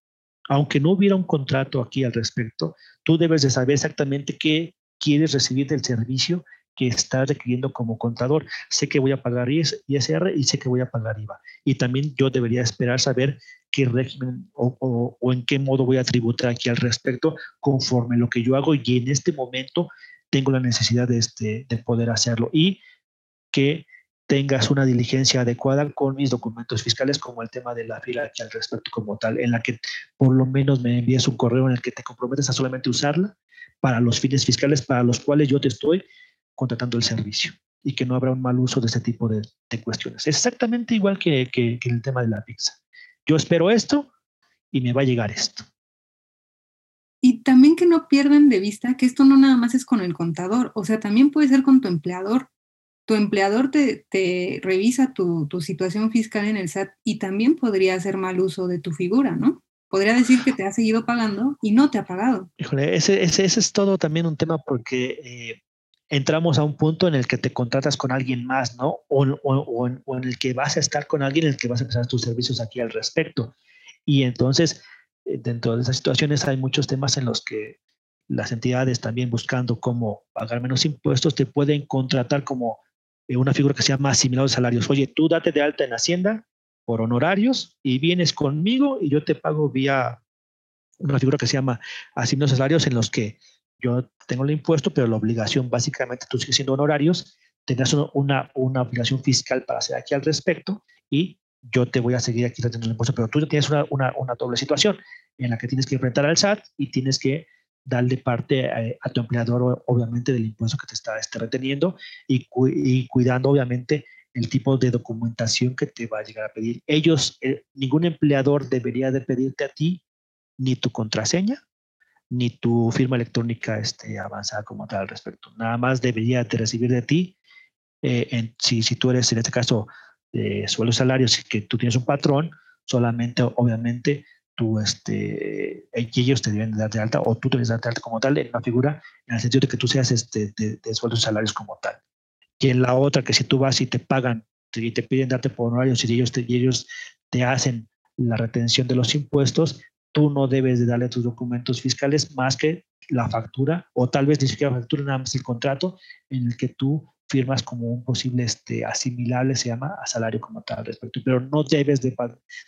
[SPEAKER 3] aunque no hubiera un contrato aquí al respecto, tú debes de saber exactamente qué quieres recibir del servicio que estás requiriendo como contador. Sé que voy a pagar ISR y sé que voy a pagar IVA. Y también yo debería esperar saber qué régimen o, o, en qué modo voy a tributar aquí al respecto conforme lo que yo hago y en este momento tengo la necesidad de, este, de poder hacerlo. Y que tengas una diligencia adecuada con mis documentos fiscales, como el tema de la fila aquí al respecto como tal, en la que por lo menos me envíes un correo en el que te comprometes a solamente usarla para los fines fiscales para los cuales yo te estoy contratando el servicio y que no habrá un mal uso de ese tipo de, cuestiones. exactamente igual que, que, que el tema de la pizza. Yo espero esto y me va a llegar esto.
[SPEAKER 1] Y también que no pierdan de vista que esto no nada más es con el contador, o sea, también puede ser con tu empleador tu empleador te, revisa tu, situación fiscal en el SAT y también podría hacer mal uso de tu figura, ¿no? Podría decir que te ha seguido pagando y no te ha pagado.
[SPEAKER 3] Híjole, ese, ese, es todo también un tema porque eh, entramos a un punto en el que te contratas con alguien más, ¿no? O, en, el que vas a estar con alguien en el que vas a empezar tus servicios aquí al respecto. Y entonces, eh, dentro de esas situaciones hay muchos temas en los que las entidades también buscando cómo pagar menos impuestos te pueden contratar como eh, una figura que se llama asimilado de salarios. Oye, tú date de alta en Hacienda por honorarios y vienes conmigo y yo te pago vía una figura que se llama asignados de salarios en los que yo tengo el impuesto, pero la obligación básicamente tú sigues siendo honorarios, tendrás una, una obligación fiscal para hacer aquí al respecto y yo te voy a seguir aquí reteniendo el impuesto, pero tú tienes una, una, doble situación en la que tienes que enfrentar al SAT y tienes que darle parte a, tu empleador, obviamente, del impuesto que te está este, reteniendo y, cuidando, obviamente, el tipo de documentación que te va a llegar a pedir. Ellos, eh, ningún empleador debería de pedirte a ti ni tu contraseña, ni tu firma electrónica este, avanzada como tal al respecto. Nada más debería de recibir de ti, eh, en, si, si tú eres en este caso de suelo salarios, que tú tienes un patrón, solamente obviamente tú, este, ellos te deben dar de alta o tú debes dar de alta como tal en una figura en el sentido de que tú seas este, de, de sueldos salarios como tal. Y en la otra, que si tú vas y te pagan y te piden darte por honorarios y ellos te, ellos te hacen la retención de los impuestos, tú no debes de darle tus documentos fiscales más que la factura o tal vez ni siquiera factura, nada más el contrato en el que tú firmas como un posible este, asimilable, se llama, a salario como tal respecto, pero no debes de,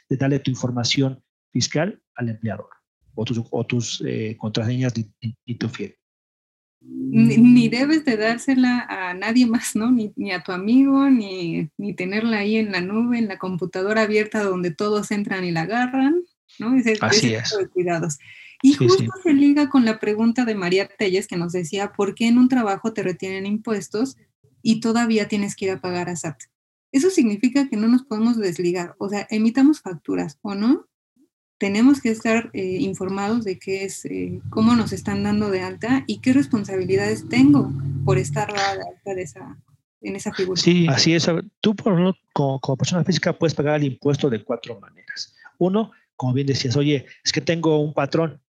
[SPEAKER 3] de darle tu información fiscal al empleador o tus, eh, contraseñas ni, tu fiel.
[SPEAKER 1] Ni, debes de dársela a nadie más, ¿no? Ni, ni a tu amigo, ni, ni, tenerla ahí en la nube, en la computadora abierta donde todos entran y la agarran, ¿no?
[SPEAKER 3] Así es.
[SPEAKER 1] cuidados. Y justo se liga con la pregunta de María Telles que nos decía, ¿por qué en un trabajo te retienen impuestos y todavía tienes que ir a pagar a SAT? Eso significa que no nos podemos desligar, o sea, emitamos facturas o no, tenemos que estar eh, informados de qué es, eh, cómo nos están dando de alta y qué responsabilidades tengo por estar de alta de esa, en esa figura.
[SPEAKER 3] Sí, así es. Tú por como, como, persona física puedes pagar el impuesto de cuatro maneras. Uno, como bien decías, oye, es que tengo un patrón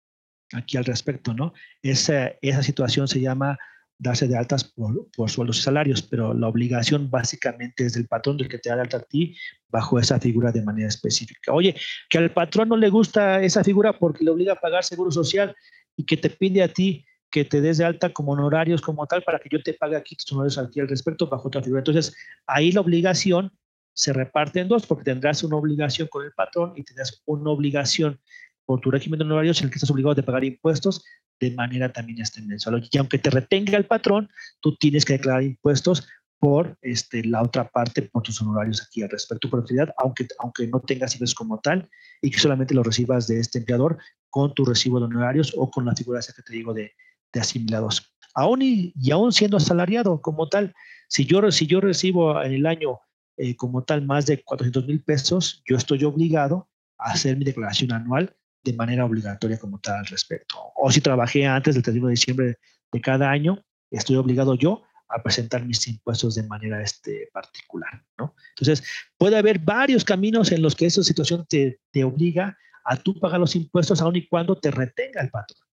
[SPEAKER 3] aquí al respecto, ¿no? Esa, esa situación se llama darse de altas por, por, sueldos y salarios, pero la obligación básicamente es del patrón del que te da de alta a ti bajo esa figura de manera específica. Oye, que al patrón no le gusta esa figura porque le obliga a pagar seguro social y que te pide a ti que te des de alta como honorarios como tal para que yo te pague aquí tus honorarios aquí al respecto bajo otra figura. Entonces, ahí la obligación se reparte en dos porque tendrás una obligación con el patrón y tendrás una obligación por tu régimen de honorarios en el que estás obligado a pagar impuestos de manera también este mensual. Y aunque te retenga el patrón, tú tienes que declarar impuestos por este, la otra parte, por tus honorarios aquí al respecto tu propiedad, aunque, aunque no tengas ingresos como tal y que solamente lo recibas de este empleador con tu recibo de honorarios o con la figura que te digo de, de asimilados. Aún y, y, aún siendo asalariado como tal, si yo, si yo recibo en el año eh, como tal más de 400 mil pesos, yo estoy obligado a hacer mi declaración anual de manera obligatoria como tal al respecto. O si trabajé antes del 31 de diciembre de cada año, estoy obligado yo a presentar mis impuestos de manera este, particular. Entonces, puede haber varios caminos en los que esa situación te, te obliga a tú pagar los impuestos aun y cuando te retenga el patrón.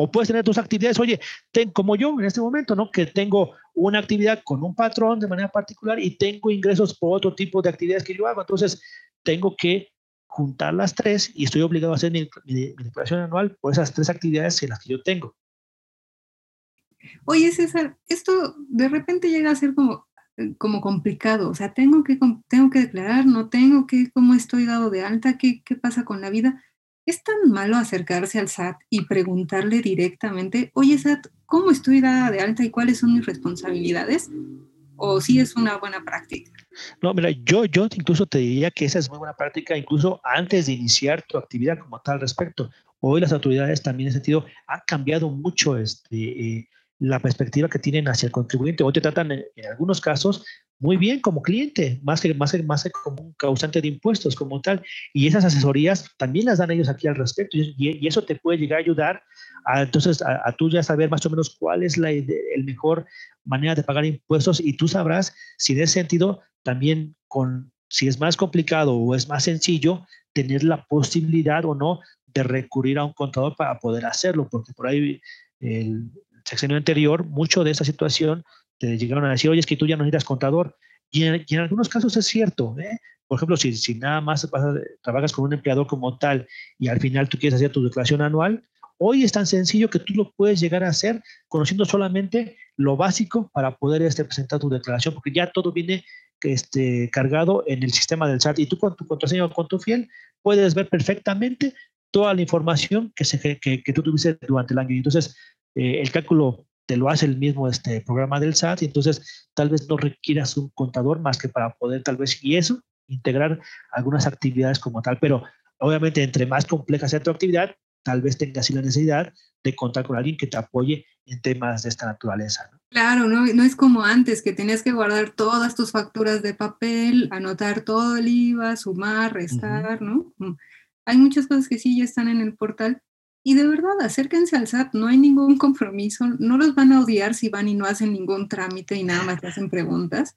[SPEAKER 3] O puedes tener tus actividades, oye, ten, como yo en este momento, ¿no? Que tengo una actividad con un patrón de manera particular y tengo ingresos por otro tipo de actividades que yo hago. Entonces, tengo que juntar las tres y estoy obligado a hacer mi, declaración anual por esas tres actividades en las que yo tengo.
[SPEAKER 1] Oye, César, esto de repente llega a ser como, complicado. O sea, tengo que, tengo que declarar, no tengo que, cómo estoy dado de alta, qué pasa con la vida. ¿Es tan malo acercarse al SAT y preguntarle directamente, oye SAT, ¿cómo estoy dada de alta y cuáles son mis responsabilidades? o sí es una buena práctica?
[SPEAKER 3] No, mira, yo, yo incluso te diría que esa es muy buena práctica, incluso antes de iniciar tu actividad como tal respecto. Hoy las autoridades también en ese sentido han cambiado mucho este, eh, la perspectiva que tienen hacia el contribuyente. Hoy te tratan en, algunos casos muy bien como cliente, más que, más, más como un causante de impuestos como tal. Y esas asesorías también las dan ellos aquí al respecto. Y, eso te puede llegar a ayudar a, entonces a, tú ya saber más o menos cuál es la el mejor manera de pagar impuestos y tú sabrás si en ese sentido también con si es más complicado o es más sencillo tener la posibilidad o no de recurrir a un contador para poder hacerlo, porque por ahí el sexenio anterior, mucho de esa situación te llegaron a decir, oye, es que tú ya no necesitas contador. Y en, algunos casos es cierto. ¿eh? Por ejemplo, si, si nada más trabajas con un empleador como tal y al final tú quieres hacer tu declaración anual, hoy es tan sencillo que tú lo puedes llegar a hacer conociendo solamente lo básico para poder este, presentar tu declaración, porque ya todo viene este, cargado en el sistema del SAT y tú con tu contraseña o con tu fiel puedes ver perfectamente toda la información que, se, que, que tú tuviste durante el año. Y entonces, eh, el cálculo te lo hace el mismo este programa del SAT y entonces tal vez no requieras un contador más que para poder tal vez y eso integrar algunas actividades como tal, pero obviamente entre más compleja sea tu actividad, tal vez tengas la necesidad de contar con alguien que te apoye en temas de esta naturaleza.
[SPEAKER 1] Claro, no, no es como antes que tenías que guardar todas tus facturas de papel, anotar todo el IVA, sumar, restar, ¿no? Mm. Hay muchas cosas que sí ya están en el portal. Y de verdad, acérquense al SAT, no hay ningún compromiso, no los van a odiar si van y no hacen ningún trámite y nada más te hacen preguntas.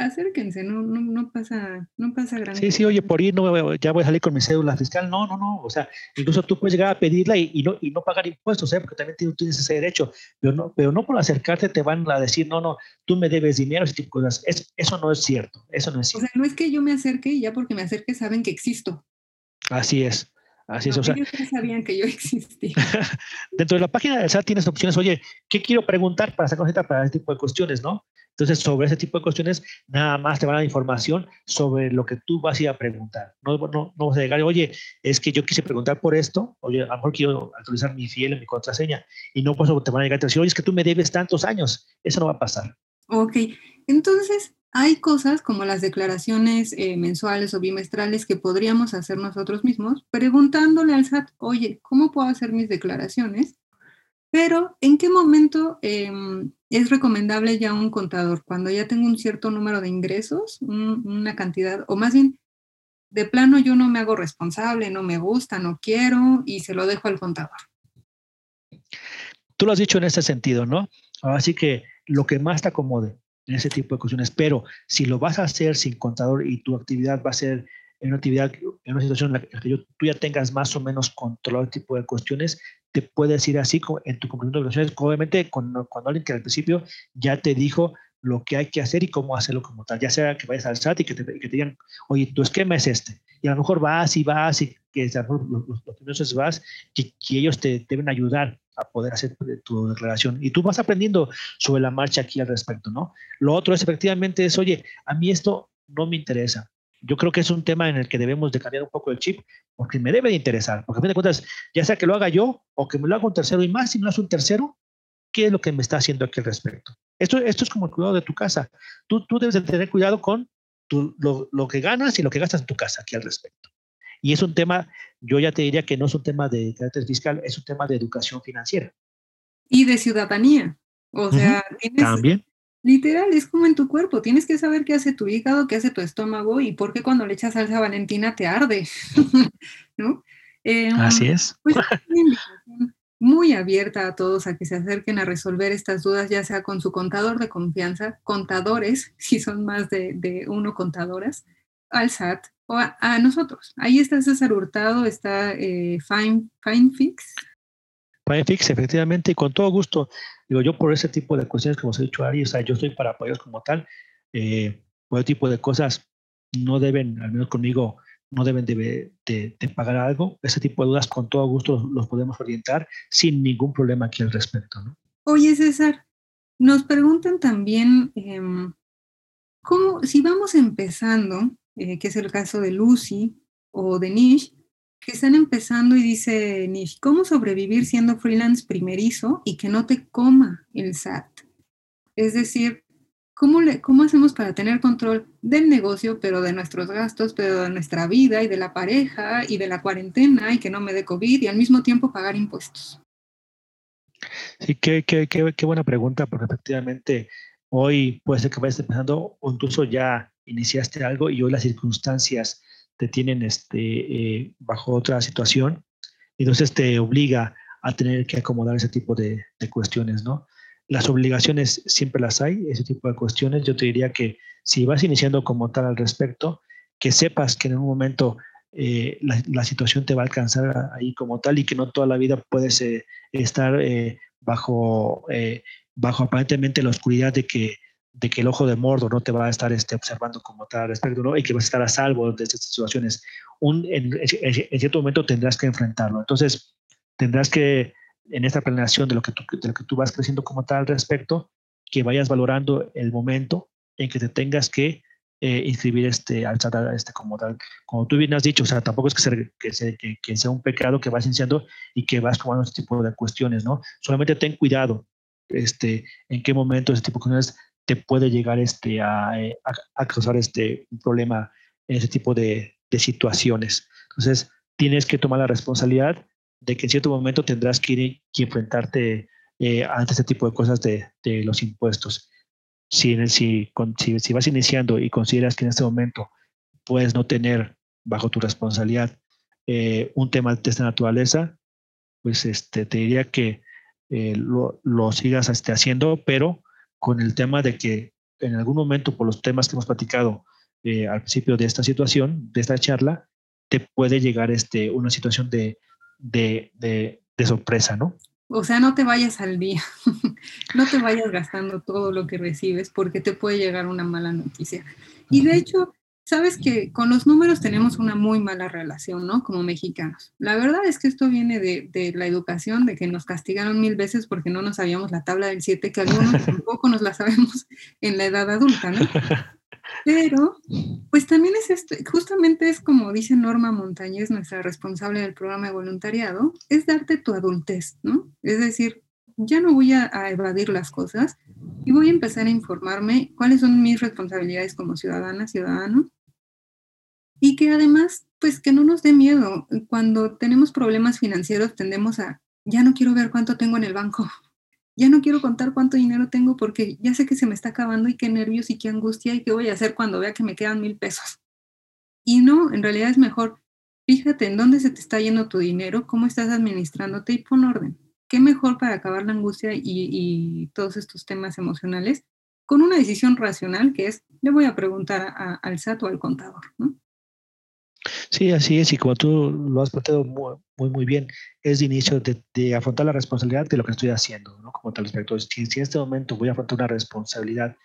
[SPEAKER 1] Acérquense, no, no, no pasa, no pasa gran
[SPEAKER 3] Sí, sí, oye, por ir no, ya voy a salir con mi cédula fiscal. No, no, no. O sea, incluso tú puedes llegar a pedirla y, no, y no pagar impuestos, ¿eh? porque también tienes ese derecho. Pero no, pero no por acercarte te van a decir, no, no, tú me debes dinero, ese tipo de cosas. Es, eso no es cierto. Eso no es cierto.
[SPEAKER 1] O sea, no es que yo me acerque y ya porque me acerque saben que existo.
[SPEAKER 3] Así es. Así es, o
[SPEAKER 1] sea, ellos sabían que yo existía.
[SPEAKER 3] dentro de la página del SAT tienes opciones, oye, ¿qué quiero preguntar para sacar cita para este tipo de cuestiones, no? Entonces, sobre ese tipo de cuestiones, nada más te van a dar información sobre lo que tú vas a ir a preguntar. No, no, no vas a llegar, oye, es que yo quise preguntar por esto, oye, a lo mejor quiero actualizar mi fiel en mi contraseña, y no pues te van a llegar a decir, oye, es que tú me debes tantos años. Eso no va a pasar.
[SPEAKER 1] Ok, entonces, hay cosas como las declaraciones eh, mensuales o bimestrales que podríamos hacer nosotros mismos, preguntándole al SAT, oye, ¿cómo puedo hacer mis declaraciones? Pero, ¿en qué momento em, es recomendable ya un contador? Cuando ya tengo un cierto número de ingresos, una cantidad, o más bien, de plano yo no me hago responsable, no me gusta, no quiero y se lo dejo al contador.
[SPEAKER 3] Tú lo has dicho en ese sentido, ¿no? Así que lo que más te acomode en ese tipo de cuestiones. Pero si lo vas a hacer sin contador y tu actividad va a ser en una actividad, una situación en la que tú ya tengas más o menos controlado el tipo de cuestiones, te puedes ir así en tu cumplimiento de obligaciones. Obviamente, cuando, cuando alguien que al principio ya te dijo lo que hay que hacer y cómo hacerlo como tal, ya sea que vayas al SAT y que te, que te digan, oye, tu esquema es este. Y a lo mejor vas y vas y que a lo mejor los, los primeros vas, que ellos te deben ayudar a poder hacer tu declaración. Y tú vas aprendiendo sobre la marcha aquí al respecto, ¿no? Lo otro es efectivamente es, oye, a mí esto no me interesa. Yo creo que es un tema en el que debemos de cambiar un poco el chip, porque me debe de interesar, porque a fin de cuentas, ya sea que lo haga yo o que me lo haga un tercero, y más si me lo hace un tercero, ¿qué es lo que me está haciendo aquí al respecto? Esto, esto es como el cuidado de tu casa. Tú, tú debes de tener cuidado con lo, lo que ganas y lo que gastas en tu casa aquí al respecto. Y es un tema, yo ya te diría que no es un tema de carácter fiscal, es un tema de educación financiera.
[SPEAKER 1] Y de ciudadanía. O sea, tienes,
[SPEAKER 3] también.
[SPEAKER 1] Literal, es como en tu cuerpo. Tienes que saber qué hace tu hígado, qué hace tu estómago y por qué cuando le echas salsa valentina te arde. ¿No?
[SPEAKER 3] Em, Así es.
[SPEAKER 1] Pues, muy abierta a todos a que se acerquen a resolver estas dudas, ya sea con su contador de confianza, contadores, si son más de, uno contadoras, al SAT, o a, nosotros. Ahí está César Hurtado, está eh, Fine, FineFix.
[SPEAKER 3] FineFix, efectivamente, y con todo gusto. Digo, yo por ese tipo de cuestiones, como os he dicho, Ari, o sea, yo estoy para apoyos como tal. Eh, por ese tipo de cosas no deben, al menos conmigo, no deben de, pagar algo. Ese tipo de dudas, con todo gusto, los, podemos orientar sin ningún problema aquí al respecto.
[SPEAKER 1] Oye, César, nos preguntan también, em, ¿cómo, si vamos empezando, eh, que es el caso de Lucy o de Nish, que están empezando y dice Nish, ¿cómo sobrevivir siendo freelance primerizo y que no te coma el SAT? Es decir, ¿Cómo, le, ¿Cómo hacemos para tener control del negocio, pero de nuestros gastos, pero de nuestra vida y de la pareja y de la cuarentena y que no me dé COVID y al mismo tiempo pagar impuestos?
[SPEAKER 3] Sí, qué, qué, qué, qué buena pregunta, porque efectivamente hoy puede ser que vayas empezando o incluso ya iniciaste algo y hoy las circunstancias te tienen este, eh, bajo otra situación, entonces te obliga a tener que acomodar ese tipo de, de cuestiones, ¿no? Las obligaciones siempre las hay, ese tipo de cuestiones. Yo te diría que si vas iniciando como tal al respecto, que sepas que en un momento eh, la, situación te va a alcanzar ahí como tal y que no toda la vida puedes eh, estar eh, bajo, bajo aparentemente la oscuridad de que, de que el ojo de Mordo no te va a estar este, observando como tal al respecto ¿no? y que vas a estar a salvo de estas situaciones. Un, en, en, cierto momento tendrás que enfrentarlo. Entonces, tendrás que en esta planeación de lo, que tú, de lo que tú vas creciendo como tal al respecto, que vayas valorando el momento en que te tengas que eh, inscribir este, al este como tal. Como tú bien has dicho, o sea, tampoco es que, que, sea, un pecado que vas iniciando y que vas tomando este tipo de cuestiones, ¿no? Solamente ten cuidado este, en qué momento ese tipo de cuestiones te puede llegar este, a, a, causar este, un problema en ese tipo de, de situaciones. Entonces, tienes que tomar la responsabilidad de que en cierto momento tendrás que ir y enfrentarte eh, ante este tipo de cosas de, de los impuestos. Si, si, si, si, vas iniciando y consideras que en este momento puedes no tener bajo tu responsabilidad eh, un tema de esta naturaleza, pues este, te diría que eh, lo, lo, sigas este, haciendo, pero con el tema de que en algún momento, por los temas que hemos platicado al principio de esta situación, de esta charla, te puede llegar este, una situación de, de, de, sorpresa, ¿no?
[SPEAKER 1] O sea, no te vayas al día, no te vayas gastando todo lo que recibes porque te puede llegar una mala noticia. Y de hecho, sabes que con los números tenemos una muy mala relación, ¿no? Como mexicanos. La verdad es que esto viene de, de la educación, de que nos castigaron mil veces porque no nos sabíamos la tabla del 7, que algunos tampoco nos la sabemos en la edad adulta, ¿no? Pero, pues también es esto, justamente es como dice Norma Montañez, nuestra responsable del programa de voluntariado, es darte tu adultez, ¿no? Es decir, ya no voy a, evadir las cosas y voy a empezar a informarme cuáles son mis responsabilidades como ciudadana, ciudadano. Y que además, pues que no nos dé miedo. Cuando tenemos problemas financieros tendemos a, ya no quiero ver cuánto tengo en el banco, ya no quiero contar cuánto dinero tengo porque ya sé que se me está acabando y qué nervios y qué angustia y qué voy a hacer cuando vea que me quedan mil pesos. Y no, en realidad es mejor, fíjate en dónde se te está yendo tu dinero, cómo estás administrándote y pon orden. ¿Qué mejor para acabar la angustia y, todos estos temas emocionales? Con una decisión racional que es, le voy a preguntar al SAT o al contador, ¿no?
[SPEAKER 3] Sí, así es, y como tú lo has planteado muy, muy, bien, es de inicio de, afrontar la responsabilidad de lo que estoy haciendo, ¿no? Como tal respecto, si, si en este momento voy a afrontar una responsabilidad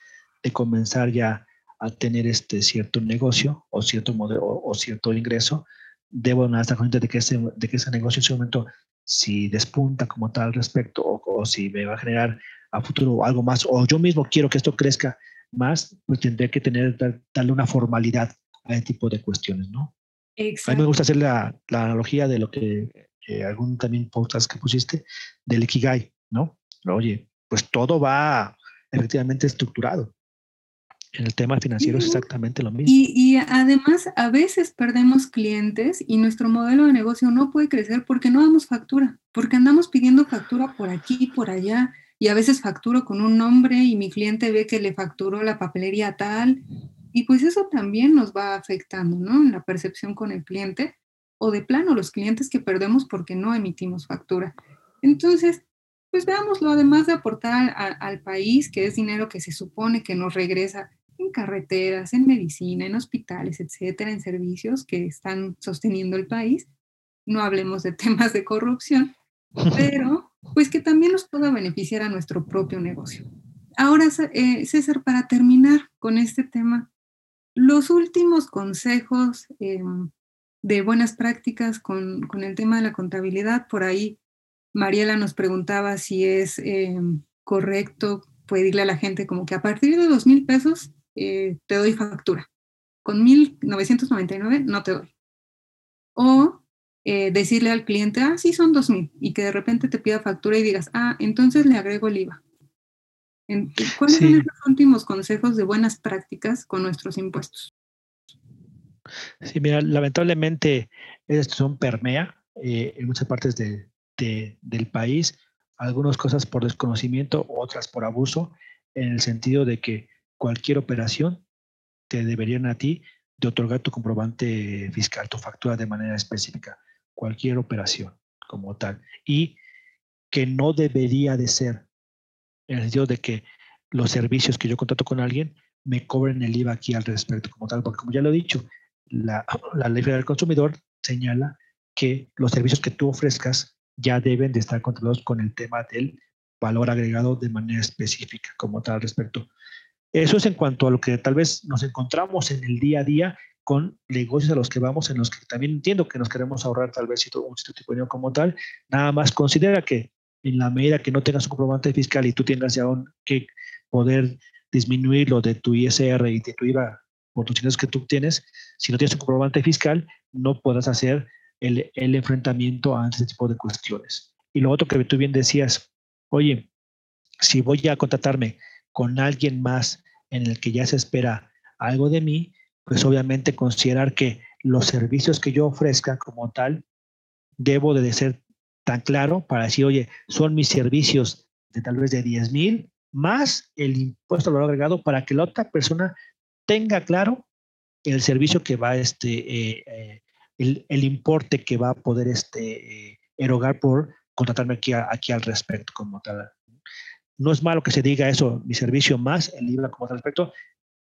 [SPEAKER 3] de comenzar ya a tener este cierto negocio o cierto modelo o, cierto ingreso, debo estar consciente de que, ese, de que ese negocio en ese momento, si despunta como tal respecto o, o si me va a generar a futuro algo más, o yo mismo quiero que esto crezca más, pues tendré que tener, darle una formalidad a ese tipo de cuestiones, ¿no? A mí me gusta hacer la, la analogía de lo que algún también podcast que pusiste del Ikigai, ¿no? Oye, pues todo va efectivamente estructurado. En el tema financiero es exactamente lo mismo.
[SPEAKER 1] Y, y, además, a veces perdemos clientes y nuestro modelo de negocio no puede crecer porque no damos factura, porque andamos pidiendo factura por aquí por allá. Y a veces facturo con un nombre y mi cliente ve que le facturó la papelería tal y pues eso también nos va afectando, ¿no? En la percepción con el cliente o de plano los clientes que perdemos porque no emitimos factura. Entonces, pues veámoslo, además de aportar al país, que es dinero que se supone que nos regresa en carreteras, en medicina, en hospitales, etcétera, en servicios que están sosteniendo el país. No hablemos de temas de corrupción, pero pues que también nos pueda beneficiar a nuestro propio negocio. Ahora, eh, César, para terminar con este tema, los últimos consejos em, de buenas prácticas con, el tema de la contabilidad, por ahí Mariela nos preguntaba si es em, correcto pedirle a la gente como que a partir de dos mil pesos eh, te doy factura. Con 1.999 no te doy. O eh, decirle al cliente, ah, sí, son dos mil, y que de repente te pida factura y digas, ah, entonces le agrego el IVA. ¿Cuáles son los últimos consejos de buenas prácticas con nuestros impuestos?
[SPEAKER 3] Sí, mira, lamentablemente esto son permea eh, en muchas partes del país, algunas cosas por desconocimiento, otras por abuso, en el sentido de que cualquier operación te deberían a ti de otorgar tu comprobante fiscal, tu factura de manera específica, cualquier operación como tal. Y que no debería de ser, en el sentido de que los servicios que yo contrato con alguien me cobren el IVA aquí al respecto como tal, porque como ya lo he dicho, la, la ley federal del consumidor señala que los servicios que tú ofrezcas ya deben de estar controlados con el tema del valor agregado de manera específica como tal al respecto. Eso es en cuanto a lo que tal vez nos encontramos en el día a día con negocios a los que vamos, en los que también entiendo que nos queremos ahorrar tal vez un tipo de dinero como tal. Nada más considera que en la medida que no tengas un comprobante fiscal y tú tengas ya que poder disminuir lo de tu ISR y de tu IVA por tus ingresos que tú tienes, si no tienes un comprobante fiscal, no podrás hacer el, el enfrentamiento a este tipo de cuestiones. Y lo otro que tú bien decías, oye, si voy a contratarme con alguien más en el que ya se espera algo de mí, pues obviamente considerar que los servicios que yo ofrezca como tal, debo de ser tan claro para decir, oye, son mis servicios de tal vez de 10 mil más el impuesto al valor agregado para que la otra persona tenga claro el servicio que va, este, eh, eh, el, importe que va a poder este, eh, erogar por contratarme aquí, aquí al respecto como tal. No es malo que se diga eso, mi servicio más el IVA como tal respecto,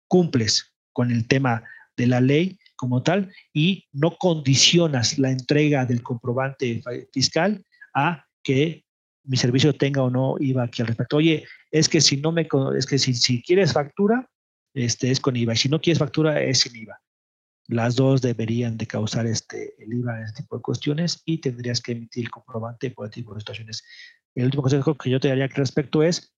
[SPEAKER 3] cumples con el tema de la ley como tal y no condicionas la entrega del comprobante fiscal a que mi servicio tenga o no IVA aquí al respecto. Oye, es que si no me es que si, si quieres factura, este es con IVA, y si no quieres factura es sin IVA. Las dos deberían de causar este el IVA en este tipo de cuestiones y tendrías que emitir el comprobante por este tipo de situaciones. El último consejo que yo te daría al respecto es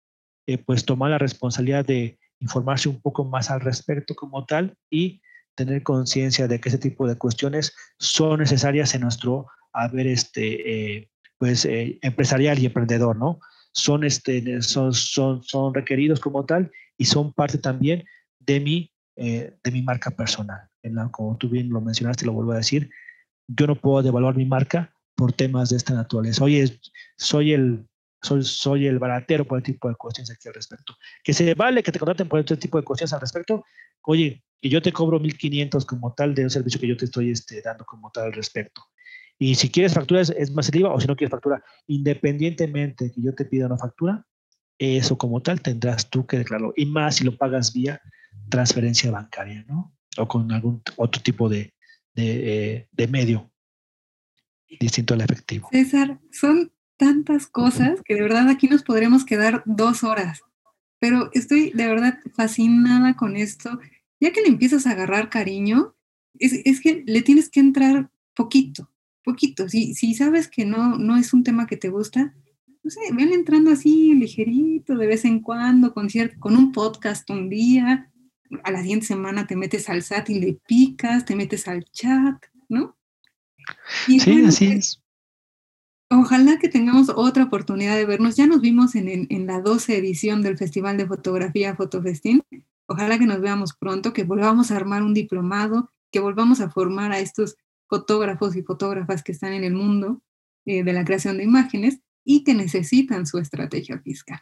[SPEAKER 3] eh, pues tomar la responsabilidad de informarse un poco más al respecto como tal y tener conciencia de que ese tipo de cuestiones son necesarias en nuestro haber este, eh, pues, eh, empresarial y emprendedor, ¿no? Son, este, son, son, son requeridos como tal y son parte también de mi, eh, de mi marca personal. En como tú bien lo mencionaste, lo vuelvo a decir, yo no puedo devaluar mi marca por temas de esta naturaleza. Oye, soy el, soy, soy el baratero por el tipo de cuestiones aquí al respecto. Que se vale que te contraten por este tipo de cuestiones al respecto. Oye, que yo te cobro 1.500 como tal de un servicio que yo te estoy este, dando como tal al respecto. Y si quieres factura es, más el IVA o si no quieres factura, independientemente de que yo te pida una factura, eso como tal tendrás tú que declararlo. Y más si lo pagas vía transferencia bancaria, ¿no? O con algún otro tipo de, de, eh, medio distinto al efectivo.
[SPEAKER 1] César, son tantas cosas que de verdad aquí nos podremos quedar dos horas, pero estoy de verdad fascinada con esto. Ya que le empiezas a agarrar cariño, es, es que le tienes que entrar poquito, poquito. Si, si sabes que no, no es un tema que te gusta, no sé, ven entrando así ligerito de vez en cuando, con, con un podcast un día, a la siguiente semana te metes al SAT y le picas, te metes al chat, ¿no?
[SPEAKER 3] sí, así pues, es.
[SPEAKER 1] Ojalá que tengamos otra oportunidad de vernos. Ya nos vimos en, en, en, la 12 edición del Festival de Fotografía Fotofestín. Ojalá que nos veamos pronto, que volvamos a armar un diplomado, que volvamos a formar a estos fotógrafos y fotógrafas que están en el mundo eh, de la creación de imágenes y que necesitan su estrategia fiscal.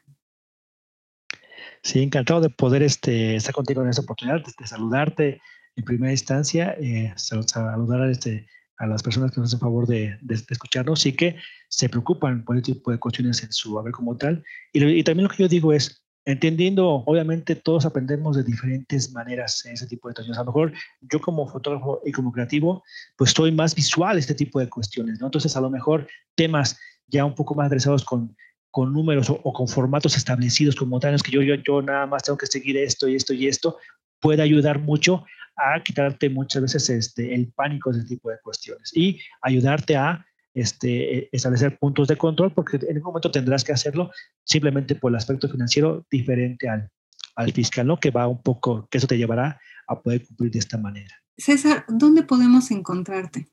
[SPEAKER 3] Sí, encantado de poder este, estar contigo en esta oportunidad, de, saludarte en primera instancia, eh, saludar a, este, a las personas que nos hacen favor de, de, escucharnos y que se preocupan por este tipo de cuestiones en su haber como tal. Y, y también lo que yo digo es, entendiendo, obviamente todos aprendemos de diferentes maneras en ese tipo de situaciones. A lo mejor yo como fotógrafo y como creativo, pues estoy más visual este tipo de cuestiones, ¿no? Entonces a lo mejor temas ya un poco más adresados con, con números o, con formatos establecidos como tal, que yo, yo, yo nada más tengo que seguir esto y esto y esto, puede ayudar mucho a quitarte muchas veces este, el pánico de ese tipo de cuestiones y ayudarte a este, e, establecer puntos de control, porque en un momento tendrás que hacerlo simplemente por el aspecto financiero diferente al, al fiscal, ¿no? Que va un poco, que eso te llevará a poder cumplir de esta manera.
[SPEAKER 1] César, ¿dónde podemos encontrarte?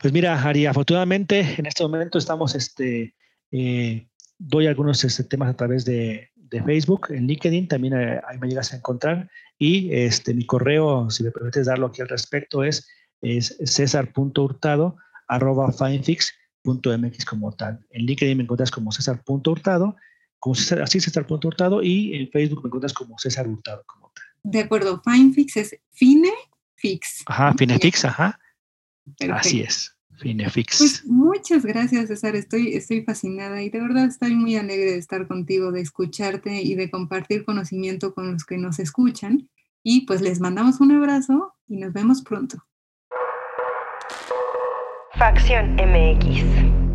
[SPEAKER 3] Pues mira, Ari, afortunadamente en este momento estamos este, eh, doy algunos este, temas a través de, de, Facebook, en LinkedIn, también eh, ahí me llegas a encontrar. Y este, mi correo, si me permites darlo aquí al respecto, es, es cesar.hurtado arroba finefix.mx como tal. En LinkedIn me encuentras como cesar.hurtado, como César, así César.hurtado y en Facebook me encuentras como César Hurtado como tal.
[SPEAKER 1] De acuerdo, FineFix es FineFix.
[SPEAKER 3] Ajá, FineFix, ajá. Así es. Finefix.
[SPEAKER 1] Pues muchas gracias, César. Estoy, estoy fascinada y de verdad estoy muy alegre de estar contigo, de escucharte y de compartir conocimiento con los que nos escuchan. Y pues les mandamos un abrazo y nos vemos pronto.
[SPEAKER 4] Facción MX.